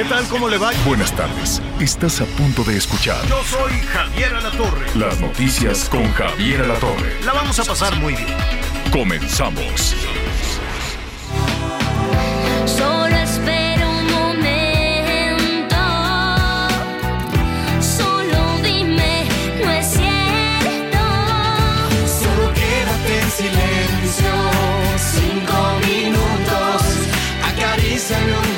¿Qué tal? ¿Cómo le va? Buenas tardes. Estás a punto de escuchar Yo soy Javier Alatorre. las noticias con Javier Alatorre. La vamos a pasar muy bien. Comenzamos. Solo espera un momento. Solo dime, no es cierto. Solo quédate en silencio, cinco minutos, acaríciame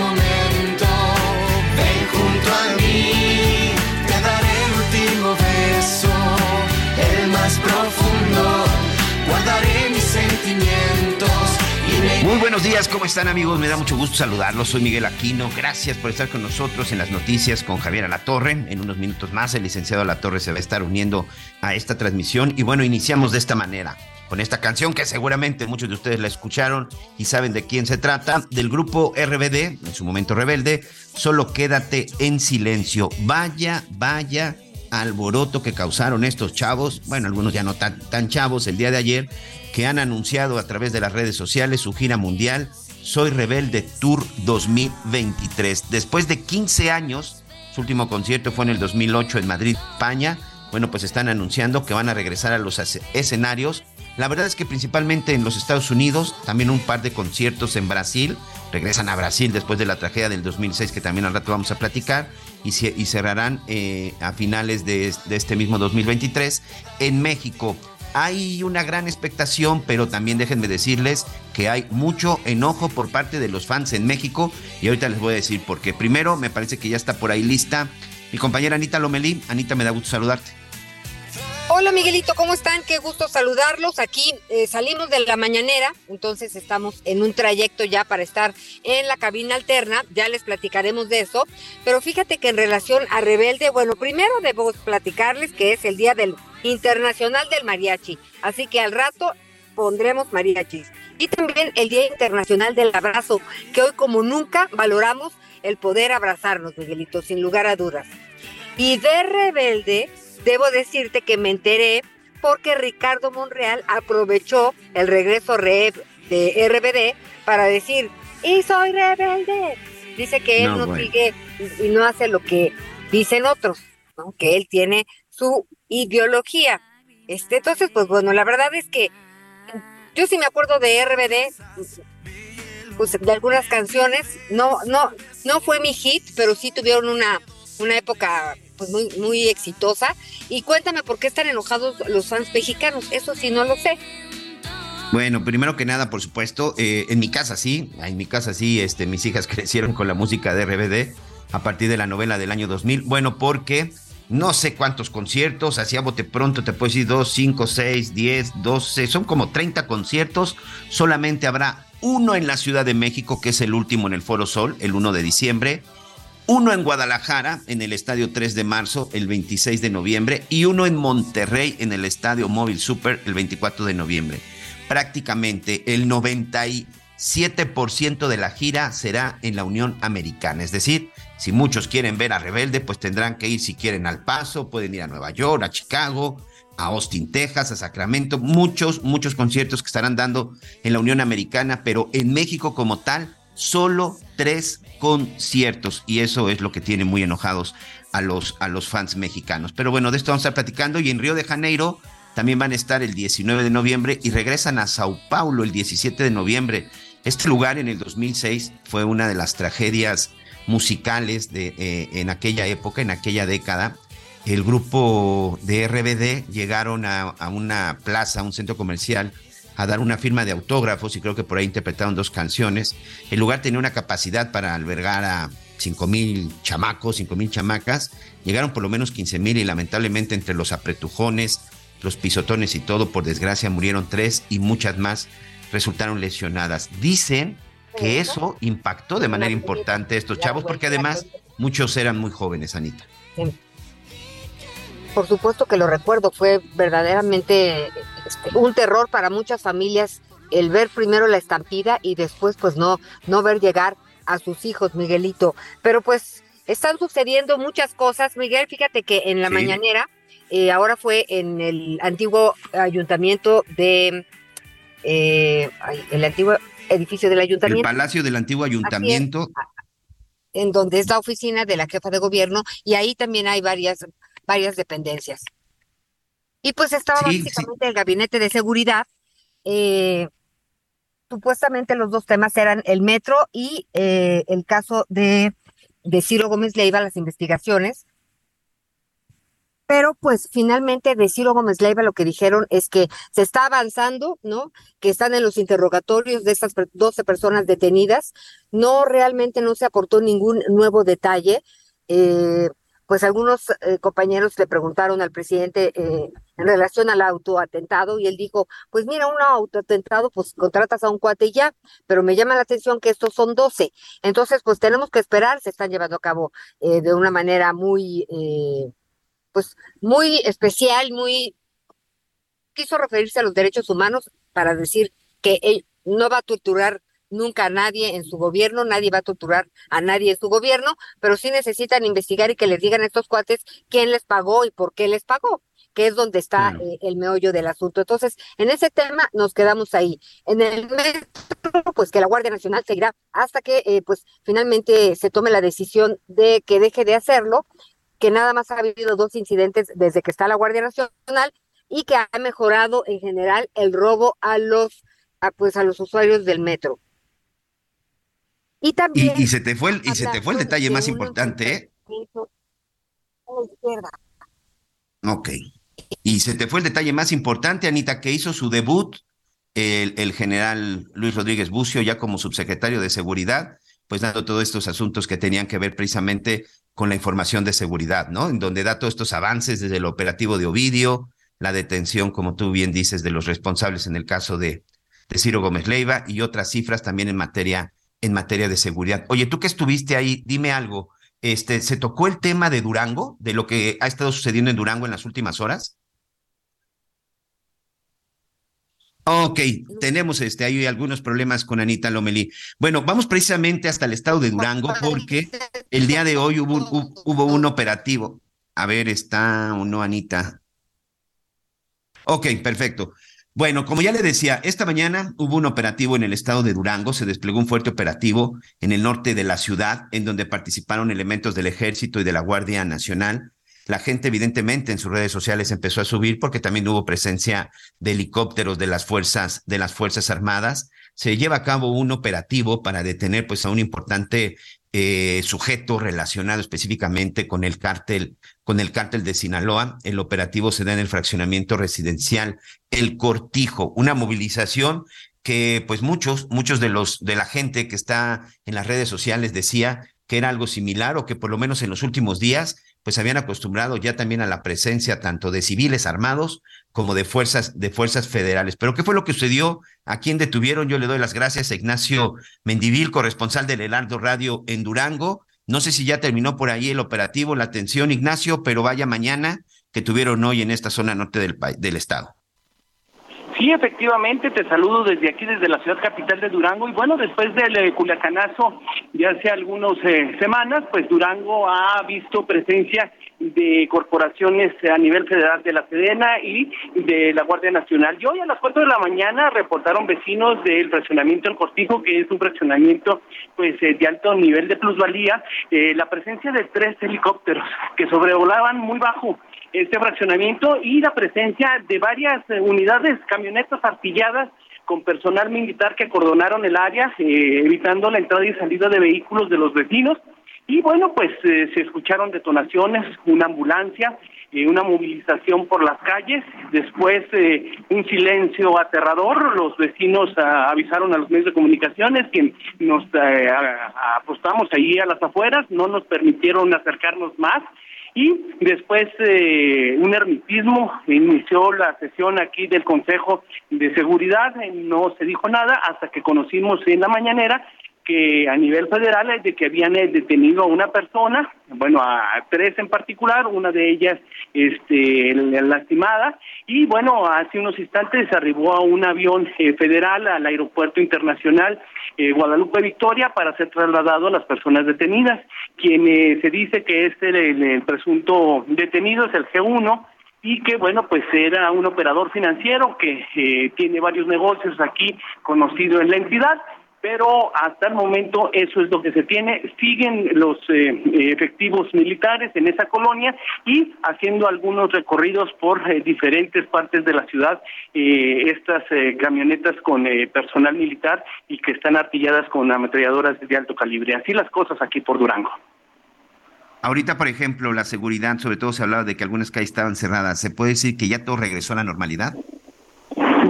buenos días, ¿cómo están amigos? Me da mucho gusto saludarlos. Soy Miguel Aquino. Gracias por estar con nosotros en las noticias con Javier Alatorre. En unos minutos más el licenciado Alatorre se va a estar uniendo a esta transmisión. Y bueno, iniciamos de esta manera, con esta canción que seguramente muchos de ustedes la escucharon y saben de quién se trata, del grupo RBD, en su momento rebelde, Solo quédate en silencio. Vaya, vaya alboroto que causaron estos chavos, bueno, algunos ya no tan, tan chavos, el día de ayer, que han anunciado a través de las redes sociales su gira mundial Soy Rebelde Tour 2023. Después de 15 años, su último concierto fue en el 2008 en Madrid, España. Bueno, pues están anunciando que van a regresar a los esce- escenarios. La verdad es que principalmente en los Estados Unidos, también un par de conciertos en Brasil. Regresan a Brasil después de la tragedia del 2006 que también al rato vamos a platicar. Y, ce- y cerrarán eh, a finales de este mismo 2023 en México. Hay una gran expectación, pero también déjenme decirles que hay mucho enojo por parte de los fans en México y ahorita les voy a decir por qué. Primero, me parece que ya está por ahí lista mi compañera Anita Lomelí. Anita, me da gusto saludarte. Hola Miguelito, ¿cómo están? Qué gusto saludarlos. Aquí eh, salimos de la mañanera, entonces estamos en un trayecto ya para estar en la cabina alterna, ya les platicaremos de eso. Pero fíjate que en relación a Rebelde, bueno, primero debo platicarles que es el Día del Internacional del Mariachi, así que al rato pondremos mariachis. Y también el Día Internacional del Abrazo, que hoy como nunca valoramos el poder abrazarnos, Miguelito, sin lugar a dudas. Y de Rebelde, debo decirte que me enteré porque Ricardo Monreal aprovechó el regreso re- de RBD para decir, y soy rebelde. Dice que él No, sigue y no hace lo que dicen otros, ¿no? que él tiene su ideología. Este, entonces, pues bueno, la verdad es que yo sí me acuerdo de RBD, pues de algunas canciones, no, no, no fue mi hit, pero sí tuvieron una, una época pues muy, muy exitosa. Y cuéntame por qué están enojados los fans mexicanos, eso sí no lo sé. Bueno, primero que nada, por supuesto, eh, en mi casa sí, en mi casa sí, este, mis hijas crecieron con la música de RBD a partir de la novela del año 2000. Bueno, porque no sé cuántos conciertos, así a bote pronto te puedo decir 2, 5, 6, 10, 12, son como 30 conciertos, solamente habrá uno en la Ciudad de México, que es el último en el Foro Sol, el 1 de diciembre, uno en Guadalajara, en el Estadio 3 de marzo, el 26 de noviembre, y uno en Monterrey, en el Estadio Móvil Super, el 24 de noviembre. Prácticamente el 97% de la gira será en la Unión Americana. Es decir, si muchos quieren ver a Rebelde, pues tendrán que ir si quieren al Paso, pueden ir a Nueva York, a Chicago, a Austin, Texas, a Sacramento, muchos, muchos conciertos que estarán dando en la Unión Americana, pero en México como tal, solo tres conciertos y eso es lo que tiene muy enojados a los, a los fans mexicanos. Pero bueno, de esto vamos a estar platicando y en Río de Janeiro también van a estar el 19 de noviembre y regresan a Sao Paulo el 17 de noviembre. Este lugar en el 2006 fue una de las tragedias musicales de, eh, en aquella época, en aquella década. El grupo de RBD llegaron a, a una plaza, a un centro comercial, a dar una firma de autógrafos y creo que por ahí interpretaron dos canciones. El lugar tenía una capacidad para albergar a 5 mil chamacos, 5 mil chamacas. Llegaron por lo menos 15 mil y lamentablemente entre los apretujones, los pisotones y todo, por desgracia murieron tres y muchas más resultaron lesionadas. Dicen que eso impactó de manera importante a estos chavos porque además muchos eran muy jóvenes, Anita. Por supuesto que lo recuerdo, fue verdaderamente este, un terror para muchas familias el ver primero la estampida y después pues no no ver llegar a sus hijos, Miguelito. Pero pues están sucediendo muchas cosas, Miguel, fíjate que en la Sí. mañanera eh, ahora fue en el antiguo ayuntamiento de eh, el antiguo edificio del El ayuntamiento Palacio del Antiguo Ayuntamiento. en donde es la oficina de la jefa de gobierno y ahí también hay varias, varias dependencias. Y pues estaba Sí, sí. básicamente el gabinete de seguridad. eh, supuestamente los dos temas eran el metro y eh, el caso de, de Ciro Gómez Leiva, las investigaciones. Pero pues finalmente de Ciro Gómez Leiva lo que dijeron es que se está avanzando, ¿no? Que están en los interrogatorios de estas per- 12 personas detenidas. No, realmente no se aportó ningún nuevo detalle. Eh, pues algunos eh, compañeros le preguntaron al presidente eh, en relación al autoatentado y él dijo, pues mira, un autoatentado, pues contratas a un cuate ya, pero me llama la atención que estos son 12. Entonces, pues tenemos que esperar, se están llevando a cabo de una manera muy, pues muy especial, muy... Quiso referirse a los derechos humanos para decir que él no va a torturar nunca a nadie en su gobierno, nadie va a torturar a nadie en su gobierno, pero sí necesitan investigar y que les digan a estos cuates quién les pagó y por qué les pagó, que es donde está eh, el meollo del asunto. Entonces, en ese tema nos quedamos ahí. En el metro, pues que la Guardia Nacional seguirá hasta que eh, pues finalmente se tome la decisión de que deje de hacerlo, que nada más ha habido dos incidentes desde que está la Guardia Nacional y que ha mejorado en general el robo a los a, pues a los usuarios del metro. Y también y se te fue el, y se te fue el detalle de más importante, ¿eh? enfrentamiento a la izquierda. Ok. Y se te fue el detalle más importante, Anita, que hizo su debut el, el general Luis Rodríguez Bucio ya como subsecretario de Seguridad, pues dando todos estos asuntos que tenían que ver precisamente con la información de seguridad, ¿no? En donde da todos estos avances desde el operativo de Ovidio, la detención, como tú bien dices, de los responsables en el caso de, de Ciro Gómez Leiva y otras cifras también en materia, en materia de seguridad. Oye, tú que estuviste ahí, dime algo. Este, ¿se tocó el tema de Durango, de lo que ha estado sucediendo en Durango en las últimas horas? Ok, tenemos este, hay algunos problemas con Anita Lomelí. Bueno, vamos precisamente hasta el estado de Durango porque el día de hoy hubo, hu- hubo un operativo. A ver, ¿está o no, Anita? Ok, perfecto. Bueno, como ya le decía, esta mañana hubo un operativo en el estado de Durango, se desplegó un fuerte operativo en el norte de la ciudad, en donde participaron elementos del ejército y de la Guardia Nacional. La gente, evidentemente, en sus redes sociales empezó a subir porque también hubo presencia de helicópteros de las fuerzas, de las Fuerzas Armadas. Se lleva a cabo un operativo para detener pues a un importante eh, sujeto relacionado específicamente con el cártel, con el cártel de Sinaloa. El operativo se da en el fraccionamiento residencial El Cortijo, una movilización que pues muchos, muchos de los de la gente que está en las redes sociales decía que era algo similar o que por lo menos en los últimos días pues habían acostumbrado ya también a la presencia tanto de civiles armados como de fuerzas de fuerzas federales. Pero ¿qué fue lo que sucedió? ¿A quién detuvieron? Yo le doy las gracias a Ignacio Mendivil, corresponsal del Heraldo Radio en Durango. No sé si ya terminó por ahí el operativo, la atención, Ignacio, pero vaya mañana que tuvieron hoy en esta zona norte del, del estado. Sí, efectivamente, te saludo desde aquí, desde la ciudad capital de Durango. Y bueno, después del eh, Culiacanazo de hace algunas semanas, pues Durango ha visto presencia de corporaciones a nivel federal de la Sedena y de la Guardia Nacional. Y hoy a las 4 de la mañana reportaron vecinos del fraccionamiento El Cortijo, que es un fraccionamiento pues eh, de alto nivel de plusvalía, eh, la presencia de tres helicópteros que sobrevolaban muy bajo este fraccionamiento y la presencia de varias eh, unidades, camionetas artilladas con personal militar que acordonaron el área, eh, evitando la entrada y salida de vehículos de los vecinos. Y bueno, pues eh, se escucharon detonaciones, una ambulancia, eh, una movilización por las calles, después eh, un silencio aterrador, los vecinos ah, avisaron a los medios de comunicaciones que nos eh, apostamos ahí a las afueras, no nos permitieron acercarnos más y después eh, un ermitismo inició la sesión aquí del Consejo de Seguridad, no se dijo nada hasta que conocimos en la mañanera que a nivel federal es de que habían eh, detenido a una persona, bueno, a tres en particular, una de ellas este, lastimada, y bueno, hace unos instantes arribó a un avión eh, federal al Aeropuerto Internacional eh, Guadalupe Victoria para ser trasladado a las personas detenidas. Quien se dice que es el, el presunto detenido es el G1, y que bueno pues era un operador financiero que tiene varios negocios aquí conocido en la entidad pero hasta el momento eso es lo que se tiene. Siguen los eh, efectivos militares en esa colonia y haciendo algunos recorridos por eh, diferentes partes de la ciudad, eh, estas camionetas con personal militar y que están artilladas con ametralladoras de alto calibre. Así las cosas aquí por Durango. Ahorita, por ejemplo, la seguridad, sobre todo se hablaba de que algunas calles estaban cerradas. ¿Se puede decir que ya todo regresó a la normalidad?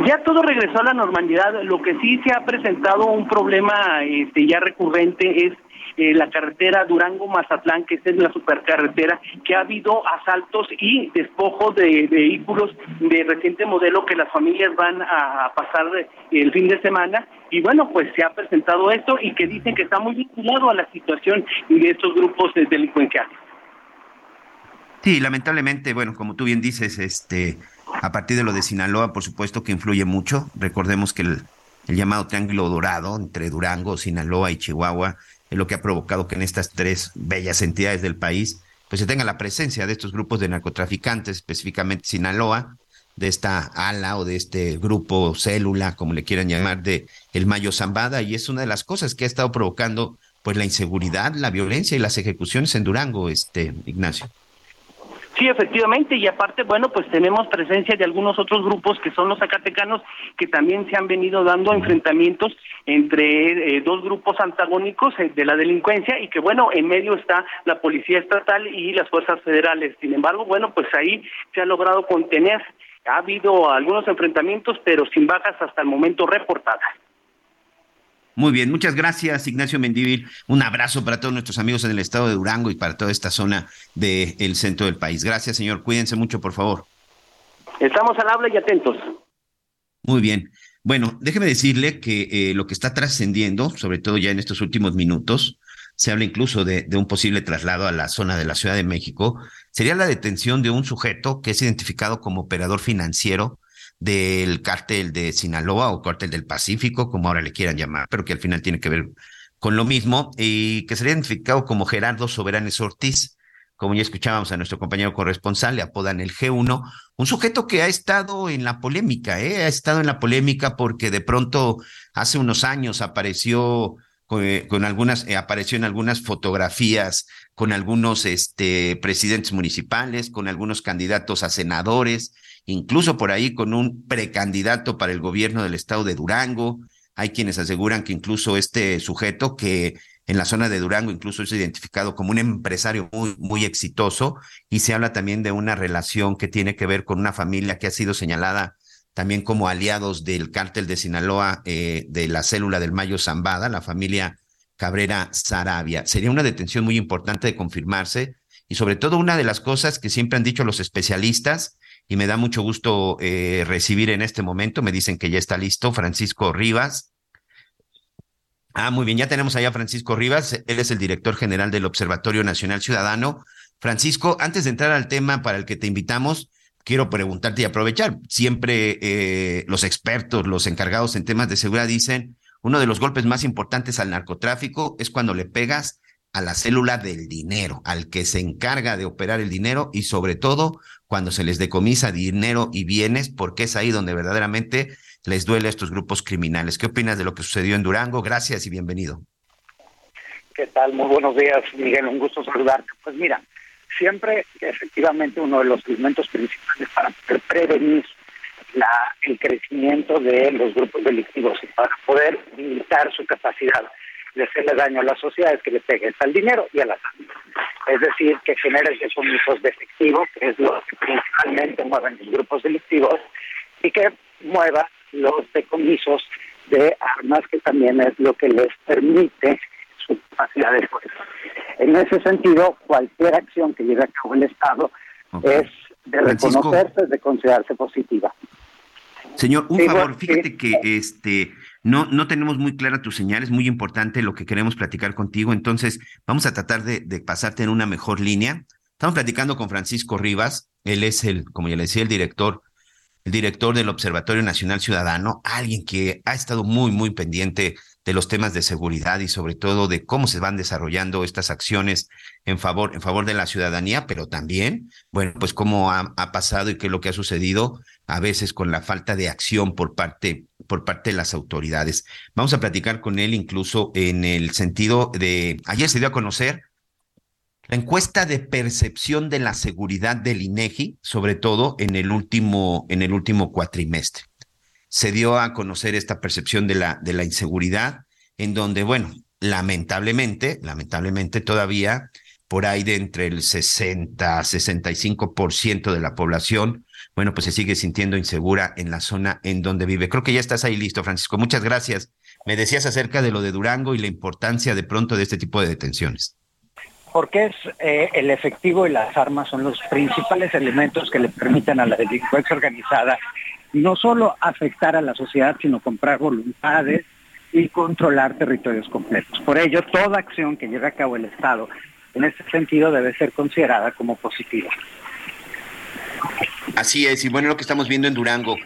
Ya todo regresó a la normalidad. Lo que sí se ha presentado un problema este, ya recurrente es eh, la carretera Durango-Mazatlán, que es la supercarretera, que ha habido asaltos y despojos de, vehículos de reciente modelo que las familias van a, pasar el fin de semana. Y bueno, pues se ha presentado esto y que dicen que está muy vinculado a la situación de estos grupos de delincuenciales. Sí, lamentablemente, bueno, como tú bien dices, este, a partir de lo de Sinaloa, por supuesto que influye mucho. Recordemos que el, llamado Triángulo Dorado entre Durango, Sinaloa y Chihuahua es lo que ha provocado que en estas tres bellas entidades del país pues se tenga la presencia de estos grupos de narcotraficantes, específicamente Sinaloa, de esta ala o de este grupo célula, como le quieran llamar, de el Mayo Zambada, y es una de las cosas que ha estado provocando pues la inseguridad, la violencia y las ejecuciones en Durango, este Ignacio. Sí, efectivamente, y aparte, bueno, pues tenemos presencia de algunos otros grupos que son los zacatecanos, que también se han venido dando enfrentamientos entre eh, dos grupos antagónicos eh, de la delincuencia y que, bueno, en medio está la Policía Estatal y las Fuerzas Federales. Sin embargo, bueno, pues ahí se ha logrado contener. Ha habido algunos enfrentamientos, pero sin bajas hasta el momento reportadas. Muy bien, muchas gracias Ignacio Mendívil. Un abrazo para todos nuestros amigos en el estado de Durango y para toda esta zona del centro del país. Gracias, señor. Cuídense mucho, por favor. Estamos al habla y atentos. Muy bien. Bueno, déjeme decirle que eh, lo que está trascendiendo, sobre todo ya en estos últimos minutos, se habla incluso de, de, un posible traslado a la zona de la Ciudad de México, sería la detención de un sujeto que es identificado como operador financiero del cártel de Sinaloa o cártel del Pacífico, como ahora le quieran llamar, pero que al final tiene que ver con lo mismo, y que sería identificado como Gerardo Soberanes Ortiz, como ya escuchábamos a nuestro compañero corresponsal, le apodan el G1, un sujeto que ha estado en la polémica, ¿eh? ha estado en la polémica porque de pronto hace unos años apareció con, eh, algunas, eh, apareció en algunas fotografías con algunos este, presidentes municipales, con algunos candidatos a senadores, incluso por ahí con un precandidato para el gobierno del estado de Durango. Hay quienes aseguran que incluso este sujeto que en la zona de Durango incluso es identificado como un empresario muy, muy exitoso y se habla también de una relación que tiene que ver con una familia que ha sido señalada también como aliados del cártel de Sinaloa eh, de la célula del Mayo Zambada, la familia Cabrera Sarabia. Sería una detención muy importante de confirmarse y sobre todo una de las cosas que siempre han dicho los especialistas y me da mucho gusto eh, recibir en este momento. Me dicen que ya está listo Francisco Rivas. Ah, muy bien, ya tenemos allá a Francisco Rivas. Él es el director general del Observatorio Nacional Ciudadano. Francisco, antes de entrar al tema para el que te invitamos, quiero preguntarte y aprovechar. Siempre eh, los expertos, los encargados en temas de seguridad dicen, uno de los golpes más importantes al narcotráfico es cuando le pegas a la célula del dinero, al que se encarga de operar el dinero y sobre todo cuando se les decomisa dinero y bienes, porque es ahí donde verdaderamente les duele a estos grupos criminales. ¿Qué opinas de lo que sucedió en Durango? Gracias y bienvenido. ¿Qué tal? Muy buenos días, Miguel. Un gusto saludarte. Pues mira, siempre efectivamente uno de los elementos principales para prevenir la, el crecimiento de los grupos delictivos y para poder limitar su capacidad de hacerle daño a las sociedades que le pegues al dinero y a la salud. Es decir, que genere decomisos de efectivo, que es lo que principalmente mueven los grupos delictivos, y que mueva los decomisos de armas, que también es lo que les permite su capacidad de fuerza. en ese sentido, cualquier acción que lleve a cabo el Estado es de Francisco. reconocerse, de considerarse positiva. Señor, un Sí, favor, fíjate sí. que este no, no tenemos muy clara tu señal, es muy importante lo que queremos platicar contigo, entonces vamos a tratar de, pasarte en una mejor línea. Estamos platicando con Francisco Rivas, él es el, como ya le decía, el director, el director del Observatorio Nacional Ciudadano, alguien que ha estado muy, muy pendiente de los temas de seguridad y sobre todo de cómo se van desarrollando estas acciones en favor, en favor de la ciudadanía, pero también, bueno, pues cómo ha, pasado y qué es lo que ha sucedido a veces con la falta de acción por parte, por parte de las autoridades. Vamos a platicar con él incluso en el sentido de, ayer se dio a conocer la encuesta de percepción de la seguridad del INEGI, sobre todo en el último, en el último cuatrimestre. Se dio a conocer esta percepción de la, de la inseguridad, en donde, bueno, lamentablemente, lamentablemente todavía por ahí de entre el 60 a 65% de la población, bueno, pues se sigue sintiendo insegura en la zona en donde vive. Creo que ya estás ahí listo, Francisco. Muchas gracias. Me decías acerca de lo de Durango y la importancia de pronto de este tipo de detenciones. Porque es eh, el efectivo y las armas son los principales elementos que le permiten a la delincuencia organizada no solo afectar a la sociedad, sino comprar voluntades y controlar territorios completos. Por ello, toda acción que lleve a cabo el Estado en ese sentido debe ser considerada como positiva. Así es, y bueno, lo que estamos viendo en Durango.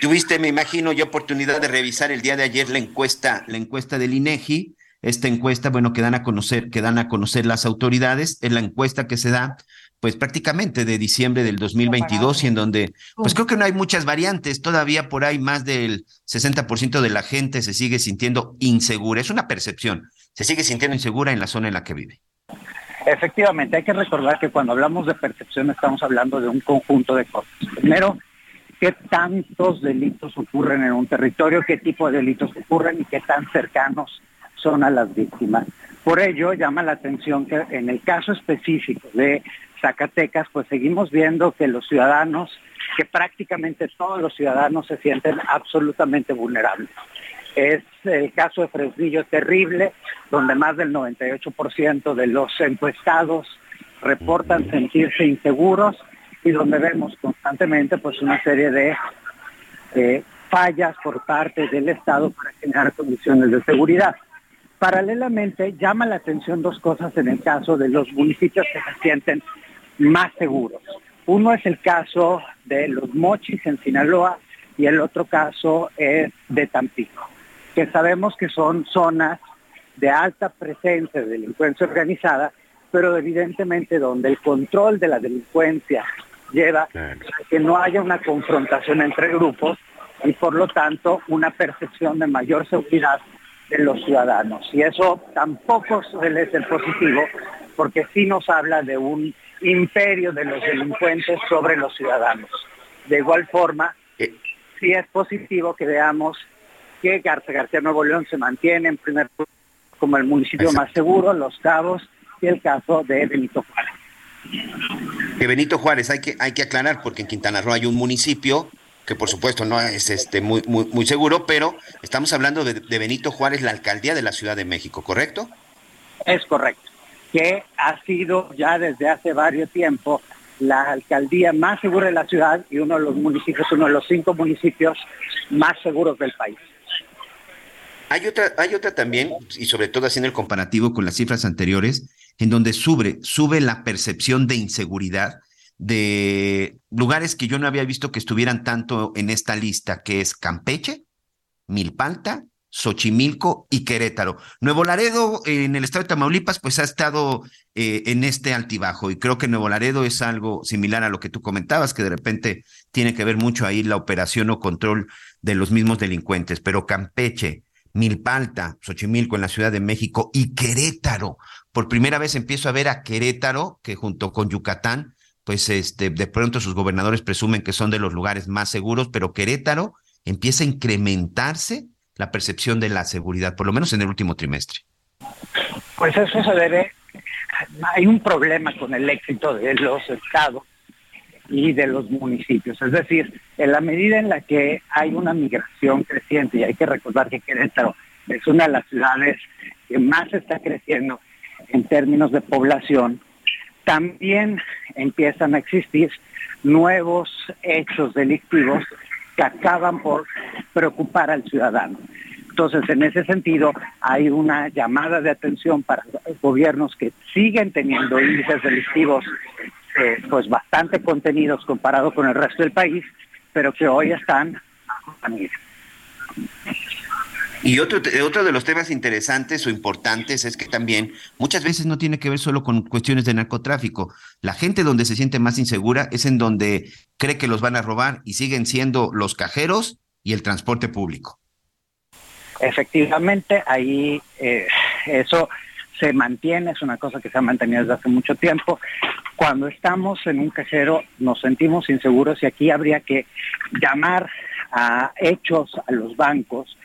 Tuviste, me imagino, ya oportunidad de revisar el día de ayer la encuesta, la encuesta del INEGI. Esta encuesta, bueno, que dan a conocer, que dan a conocer las autoridades, es la encuesta que se da, pues prácticamente de diciembre del 2022 y en donde, pues creo que no hay muchas variantes, todavía por ahí más del 60% de la gente se sigue sintiendo insegura, es una percepción, se sigue sintiendo insegura en la zona en la que vive. Efectivamente, hay que recordar que cuando hablamos de percepción estamos hablando de un conjunto de cosas. Primero, qué tantos delitos ocurren en un territorio, qué tipo de delitos ocurren y qué tan cercanos son a las víctimas. Por ello, llama la atención que en el caso específico de Zacatecas, pues seguimos viendo que los ciudadanos, que prácticamente todos los ciudadanos se sienten absolutamente vulnerables. Es el caso de Fresnillo terrible, donde más del 98% de los encuestados reportan sentirse inseguros y donde vemos constantemente pues una serie de eh, fallas por parte del Estado para generar condiciones de seguridad. Paralelamente, llama la atención dos cosas en el caso de los municipios que se sienten más seguros. Uno es el caso de los Mochis en Sinaloa y el otro caso es de Tampico, que sabemos que son zonas de alta presencia de delincuencia organizada, pero evidentemente donde el control de la delincuencia lleva a que no haya una confrontación entre grupos y por lo tanto una percepción de mayor seguridad de los ciudadanos. Y eso tampoco suele ser positivo porque sí nos habla de un imperio de los delincuentes sobre los ciudadanos. De igual forma, sí es positivo que veamos que Garza García Nuevo León se mantiene en primer lugar como el municipio más seguro, Los Cabos y el caso de Benito Juárez. Que Benito Juárez hay que, hay que aclarar porque en Quintana Roo hay un municipio que por supuesto no es este muy, muy, muy seguro, pero estamos hablando de, de Benito Juárez, la alcaldía de la Ciudad de México, ¿correcto? Es correcto, que ha sido ya desde hace varios tiempo la alcaldía más segura de la ciudad y uno de los municipios, uno de los cinco municipios más seguros del país. Hay otra, hay otra también, y sobre todo haciendo el comparativo con las cifras anteriores, en donde sube, sube la percepción de inseguridad de lugares que yo no había visto que estuvieran tanto en esta lista, que es Campeche, Milpalta, Xochimilco y Querétaro. Nuevo Laredo, en el estado de Tamaulipas, pues ha estado eh, en este altibajo y creo que Nuevo Laredo es algo similar a lo que tú comentabas, que de repente tiene que ver mucho ahí la operación o control de los mismos delincuentes, pero Campeche, Milpalta, Xochimilco en la Ciudad de México y Querétaro. Por primera vez empiezo a ver a Querétaro, que junto con Yucatán, pues este, de pronto sus gobernadores presumen que son de los lugares más seguros, pero Querétaro empieza a incrementarse la percepción de la seguridad, por lo menos en el último trimestre. Pues eso se debe, hay un problema con el éxito de los estados y de los municipios. Es decir, en la medida en la que hay una migración creciente, y hay que recordar que Querétaro es una de las ciudades que más está creciendo, en términos de población, también empiezan a existir nuevos hechos delictivos que acaban por preocupar al ciudadano. Entonces, en ese sentido, hay una llamada de atención para gobiernos que siguen teniendo índices delictivos eh, pues bastante contenidos comparado con el resto del país, pero que hoy están a y otro, de los temas interesantes o importantes es que también muchas veces no tiene que ver solo con cuestiones de narcotráfico. La gente donde se siente más insegura es en donde cree que los van a robar y siguen siendo los cajeros y el transporte público. Efectivamente, ahí eh, eso se mantiene, es una cosa que se ha mantenido desde hace mucho tiempo. Cuando estamos en un cajero nos sentimos inseguros y aquí habría que llamar a hechos a los bancos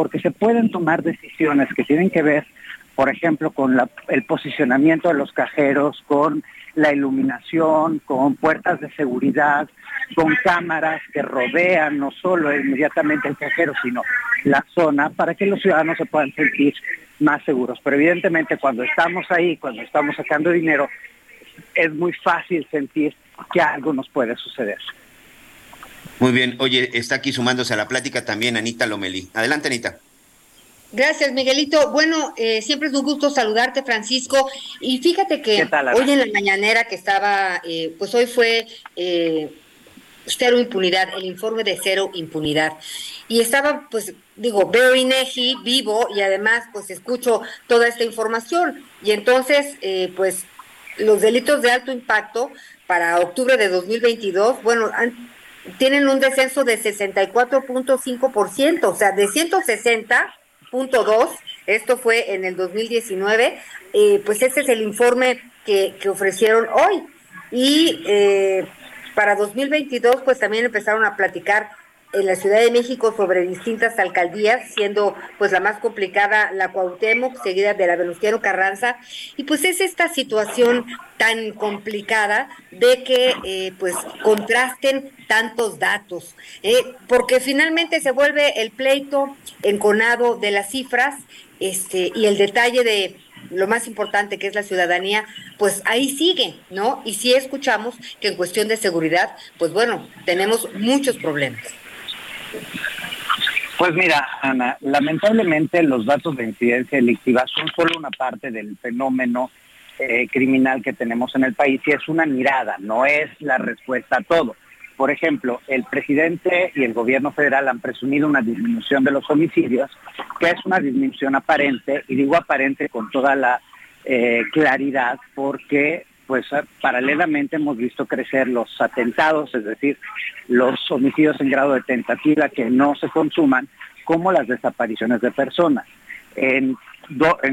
porque se pueden tomar decisiones que tienen que ver, por ejemplo, con el posicionamiento de los cajeros, con la iluminación, con puertas de seguridad, con cámaras que rodean no solo inmediatamente el cajero, sino la zona, para que los ciudadanos se puedan sentir más seguros. Pero evidentemente cuando estamos ahí, cuando estamos sacando dinero, es muy fácil sentir que algo nos puede suceder. Muy bien, oye, está aquí sumándose a la plática también Anita Lomelí. Adelante, Anita. Gracias, Miguelito. Bueno, eh, siempre es un gusto saludarte, Francisco. Y fíjate que hoy en la mañanera que estaba, eh, pues hoy fue eh, cero impunidad, el informe de cero impunidad. Y estaba, pues, digo, veo INEGI vivo y además, pues, escucho toda esta información. Y entonces, pues, los delitos de alto impacto para octubre de 2022, bueno, han tienen un descenso de 64.5%, o sea, de 160.2, esto fue en el 2019, eh, pues ese es el informe que, que ofrecieron hoy. Y eh, para 2022, pues también empezaron a platicar en la Ciudad de México sobre distintas alcaldías, siendo pues la más complicada la Cuauhtémoc, seguida de la Venustiano Carranza, y pues es esta situación tan complicada de que eh, pues contrasten tantos datos, eh, porque finalmente se vuelve el pleito enconado de las cifras este, y el detalle de lo más importante que es la ciudadanía, pues ahí sigue, ¿no? Y si escuchamos que en cuestión de seguridad, pues bueno, tenemos muchos problemas. Pues mira, Ana, lamentablemente los datos de incidencia delictiva son solo una parte del fenómeno eh, criminal que tenemos en el país y es una mirada, no es la respuesta a todo. Por ejemplo, el presidente y el gobierno federal han presumido una disminución de los homicidios, que es una disminución aparente, y digo aparente con toda la eh, claridad, porque pues ah, paralelamente hemos visto crecer los atentados, es decir, los homicidios en grado de tentativa que no se consuman, como las desapariciones de personas. En,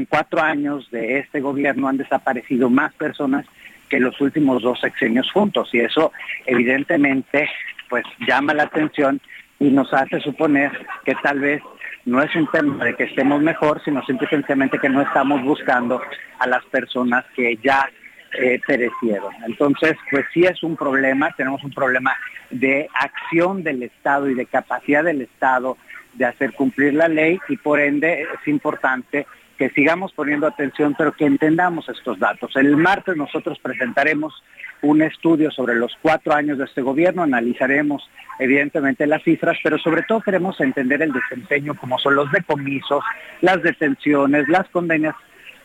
cuatro años de este gobierno han desaparecido más personas que los últimos dos sexenios juntos y eso evidentemente pues llama la atención y nos hace suponer que tal vez no es un tema de que estemos mejor, sino simplemente que no estamos buscando a las personas que ya eh, perecieron. Entonces, pues sí es un problema, tenemos un problema de acción del Estado y de capacidad del Estado de hacer cumplir la ley y por ende es importante que sigamos poniendo atención, pero que entendamos estos datos. El martes nosotros presentaremos un estudio sobre los cuatro años de este gobierno, analizaremos evidentemente las cifras, pero sobre todo queremos entender el desempeño como son los decomisos, las detenciones, las condenas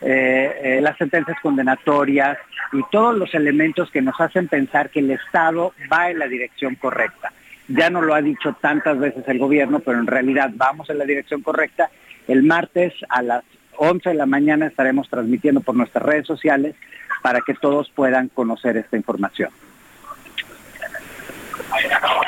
eh, eh, las sentencias condenatorias y todos los elementos que nos hacen pensar que el Estado va en la dirección correcta. Ya no lo ha dicho tantas veces el gobierno, pero en realidad vamos en la dirección correcta. El martes a las 11 de la mañana estaremos transmitiendo por nuestras redes sociales para que todos puedan conocer esta información.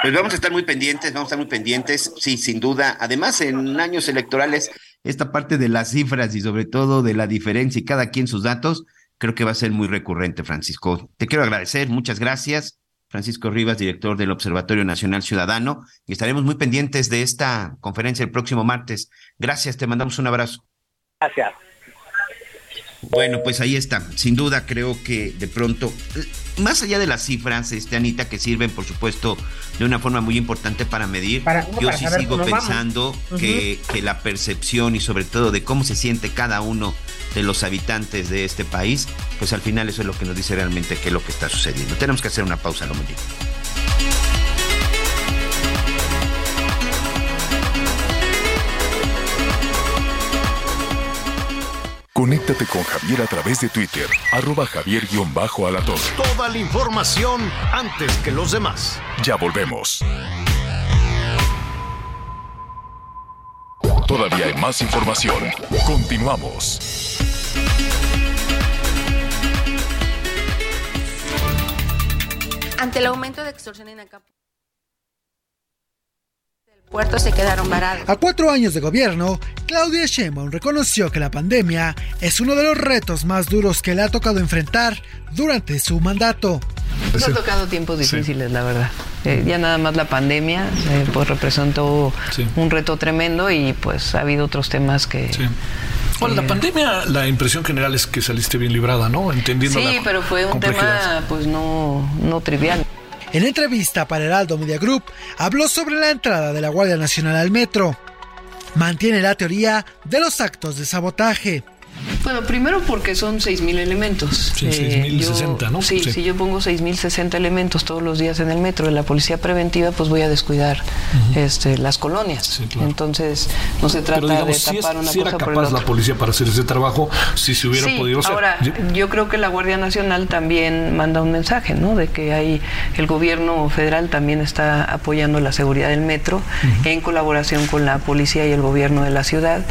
Pues vamos a estar muy pendientes, vamos a estar muy pendientes, sí, sin duda. Además, en años electorales esta parte de las cifras y sobre todo de la diferencia y cada quien sus datos, creo que va a ser muy recurrente, Francisco. Te quiero agradecer, muchas gracias. Francisco Rivas, director del Observatorio Nacional Ciudadano, y estaremos muy pendientes de esta conferencia el próximo martes. Gracias, te mandamos un abrazo. Gracias. Bueno, pues ahí está. Sin duda creo que de pronto, más allá de las cifras, este Anita, que sirven, por supuesto, de una forma muy importante para medir, yo sí sigo pensando que, que la percepción y sobre todo de cómo se siente cada uno de los habitantes de este país, pues al final eso es lo que nos dice realmente qué es lo que está sucediendo. Tenemos que hacer una pausa, no Conéctate con Javier a través de Twitter, arroba javier-alatorre. Toda la información antes que los demás. Ya volvemos. Todavía hay más información. Continuamos. Ante el aumento de extorsión en Acapulco, el puerto se quedaron varados. A cuatro años de gobierno, Claudia Sheinbaum reconoció que la pandemia es uno de los retos más duros que le ha tocado enfrentar durante su mandato. Nos ha tocado tiempos difíciles, la verdad. Eh, ya nada más la pandemia, eh, pues representó un reto tremendo y pues ha habido otros temas que... Bueno, la pandemia, la impresión general es que saliste bien librada, ¿no? Entendiendo Sí, la pero fue un tema pues no, no trivial. En entrevista para Heraldo Media Group, habló sobre la entrada de la Guardia Nacional al metro. Mantiene la teoría de los actos de sabotaje. Bueno, primero porque son 6.000 elementos. Sí, Eh, 6.060, yo- ¿no? Sí, Sí. si yo pongo 6.060 elementos todos los días en el metro de la policía preventiva, pues voy a descuidar este, las colonias. Entonces, no se trata Pero digamos, de si, es- tapar una si era cosa por el capaz la otro. policía para hacer ese trabajo, si se hubiera Sí, podido hacer. Ahora, yo creo que la Guardia Nacional también manda un mensaje, ¿no? De que hay el gobierno federal también está apoyando la seguridad del metro en colaboración con la policía y el gobierno de la ciudad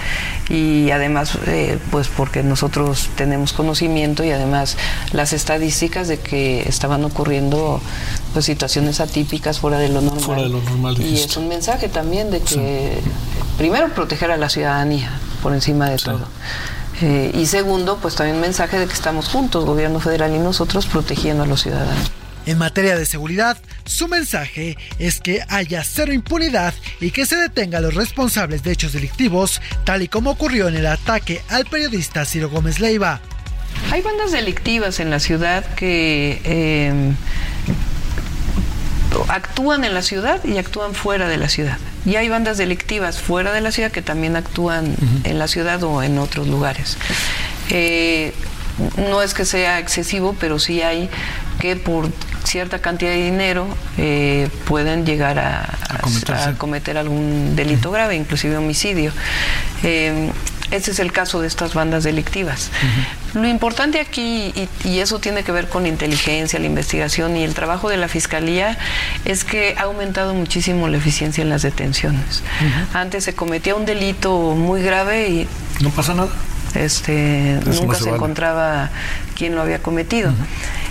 y además, eh, pues porque nosotros tenemos conocimiento y además las estadísticas de que estaban ocurriendo pues situaciones atípicas fuera de lo normal. Fuera de lo normal, y es un mensaje también de que primero proteger a la ciudadanía por encima de todo. Eh, y segundo, pues también un mensaje de que estamos juntos, gobierno federal y nosotros, protegiendo a los ciudadanos. En materia de seguridad, su mensaje es que haya cero impunidad y que se detenga a los responsables de hechos delictivos, tal y como ocurrió en el ataque al periodista Ciro Gómez Leiva. Hay bandas delictivas en la ciudad que eh, actúan en la ciudad y actúan fuera de la ciudad. Y hay bandas delictivas fuera de la ciudad que también actúan en la ciudad o en otros lugares. Eh, no es que sea excesivo, pero sí hay que por cierta cantidad de dinero eh, pueden llegar a, a- a cometer algún delito grave, inclusive homicidio. Eh, ese es el caso de estas bandas delictivas. Lo importante aquí, y, y eso tiene que ver con inteligencia, la investigación y el trabajo de la Fiscalía, es que ha aumentado muchísimo la eficiencia en las detenciones. Antes se cometía un delito muy grave y no pasa nada. Este, Eso no nunca se se, vale. encontraba quién lo había cometido.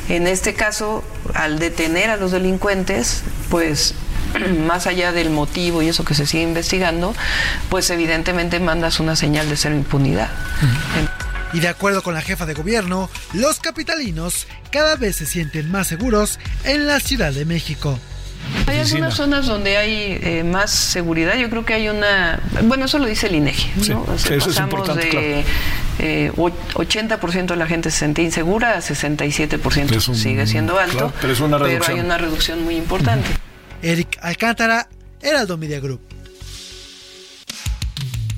En este caso, al detener a los delincuentes, pues más allá del motivo y eso que se sigue investigando, pues evidentemente mandas una señal de cero impunidad. Y de acuerdo con la jefa de gobierno, los capitalinos cada vez se sienten más seguros en la Ciudad de México. Hay algunas zonas donde hay eh, más seguridad. Yo creo que hay una. Bueno, eso lo dice el INEGI. ¿no? Sí, O sea, sí, eso es pasamos importante, de eh, och- 80% de la gente se sentía insegura a 67%. Es un- Sigue siendo alto. claro, pero es una reducción. hay una reducción muy importante. Eric Alcántara, Heraldo Media Group.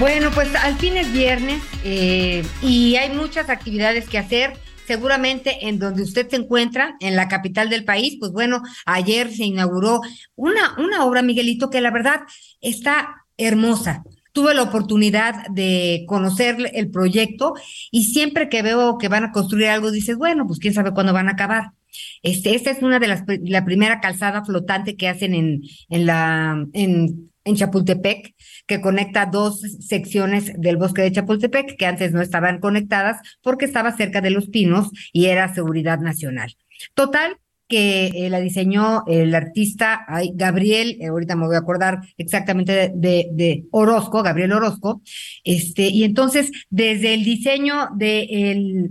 Bueno, pues al fin es viernes eh, y hay muchas actividades que hacer. Seguramente en donde usted se encuentra, en la capital del país, pues bueno, ayer se inauguró una, una obra, Miguelito, que la verdad está hermosa. Tuve la oportunidad de conocer el proyecto y siempre que veo que van a construir algo, dices, bueno, pues quién sabe cuándo van a acabar. Este, esta es una de las, la primera calzada flotante que hacen en, en la, en, en Chapultepec, que conecta dos secciones del bosque de Chapultepec, que antes no estaban conectadas porque estaba cerca de los pinos y era seguridad nacional. Total, que eh, la diseñó el artista Gabriel, eh, ahorita me voy a acordar exactamente de, de, de Orozco, Gabriel Orozco, este, y entonces desde el diseño de el,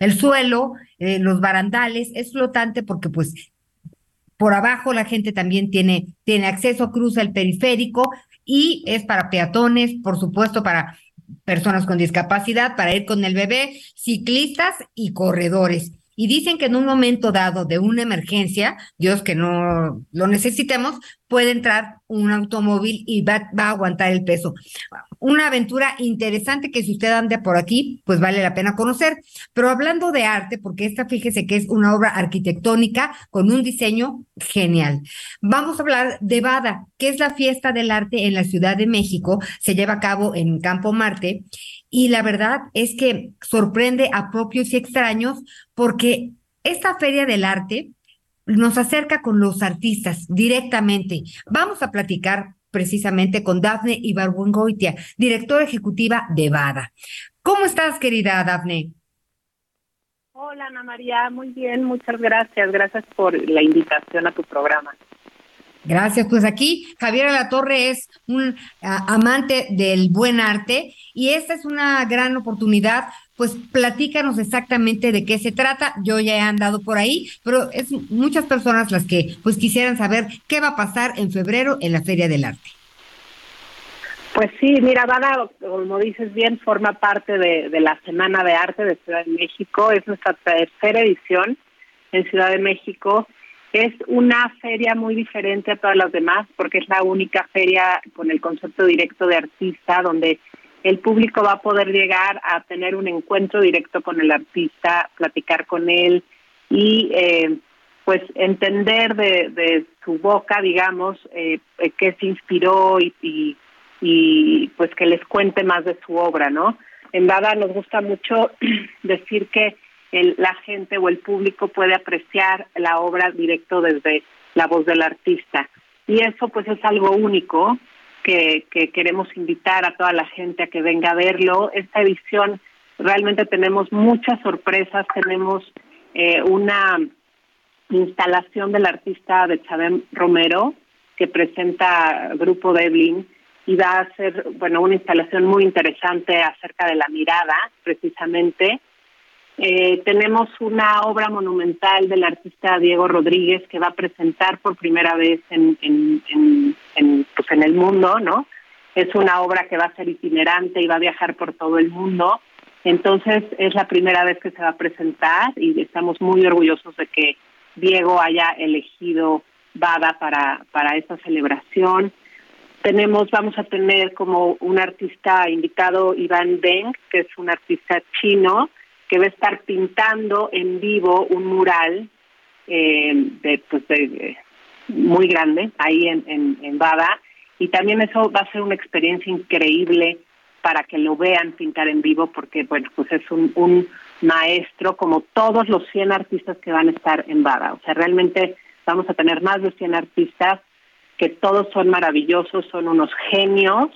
el suelo, eh, los barandales, es flotante porque pues por abajo la gente también tiene, tiene acceso, cruza el periférico y es para peatones, por supuesto, para personas con discapacidad, para ir con el bebé, ciclistas y corredores. Y dicen que en un momento dado de una emergencia, Dios que no lo necesitemos, puede entrar un automóvil y va, va a aguantar el peso. Una aventura interesante que si usted anda por aquí, pues vale la pena conocer. Pero hablando de arte, porque esta fíjese que es una obra arquitectónica con un diseño genial. Vamos a hablar de Bada, que es la fiesta del arte en la Ciudad de México, se lleva a cabo en Campo Marte y la verdad es que sorprende a propios y extraños porque esta feria del arte nos acerca con los artistas directamente. Vamos a platicar precisamente con Dafne Ibarbuengoitia, directora ejecutiva de BADA. ¿Cómo estás, querida Dafne? Hola, Ana María, muy bien, muchas gracias. Gracias por la invitación a tu programa. Gracias. Pues aquí Javier La Torre es un ah, amante del buen arte y esta es una gran oportunidad. Pues platícanos exactamente de qué se trata. Yo ya he andado por ahí, pero es muchas personas las que pues quisieran saber qué va a pasar en febrero en la Feria del Arte. Pues sí, mira, Bada, como dices bien, forma parte de, de la Semana de Arte de Ciudad de México. Es nuestra tercera edición en Ciudad de México. Es una feria muy diferente a todas las demás porque es la única feria con el concepto directo de artista donde el público va a poder llegar a tener un encuentro directo con el artista, platicar con él y eh, pues entender de, su boca, digamos, eh, qué se inspiró y, y, pues que les cuente más de su obra, ¿no? En Bada nos gusta mucho decir que el, la gente o el público puede apreciar la obra directo desde la voz del artista. Y eso pues es algo único que, que queremos invitar a toda la gente a que venga a verlo. Esta edición realmente tenemos muchas sorpresas, tenemos eh, una instalación del artista de Chabén Romero que presenta Grupo Devlin y va a ser, bueno, una instalación muy interesante acerca de la mirada, precisamente, eh, tenemos una obra monumental del artista Diego Rodríguez que va a presentar por primera vez en, en, en, pues en el mundo, ¿no? Es una obra que va a ser itinerante y va a viajar por todo el mundo. Entonces es la primera vez que se va a presentar y estamos muy orgullosos de que Diego haya elegido Bada para, para esta celebración. Tenemos, vamos a tener como un artista invitado Iván Deng, que es un artista chino, que va a estar pintando en vivo un mural eh, de, pues de, muy grande ahí en, en, en Bada y también eso va a ser una experiencia increíble para que lo vean pintar en vivo porque bueno pues es un, un maestro como todos los 100 artistas que van a estar en Bada o sea realmente vamos a tener más de 100 artistas que todos son maravillosos son unos genios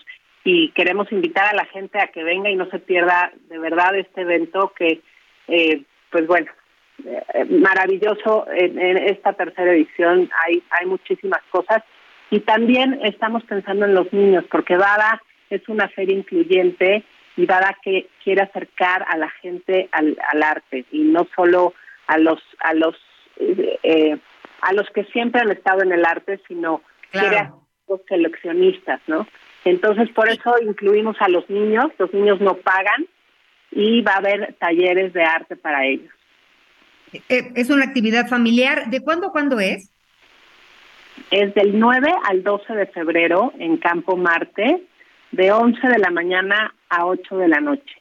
y queremos invitar a la gente a que venga y no se pierda de verdad este evento que, eh, pues bueno, eh, maravilloso en, en, esta tercera edición. Hay, hay muchísimas cosas y también estamos pensando en los niños porque Bada es una feria incluyente y Bada que quiere acercar a la gente al, al arte y no solo a los a los eh, a los que siempre han estado en el arte, sino claro. quiere a los seleccionistas, ¿no? Entonces, por eso incluimos a los niños, los niños no pagan y va a haber talleres de arte para ellos. Es una actividad familiar. ¿De cuándo a cuándo es? Es del 9 al 12 de febrero en Campo Marte, de 11 de la mañana a 8 de la noche.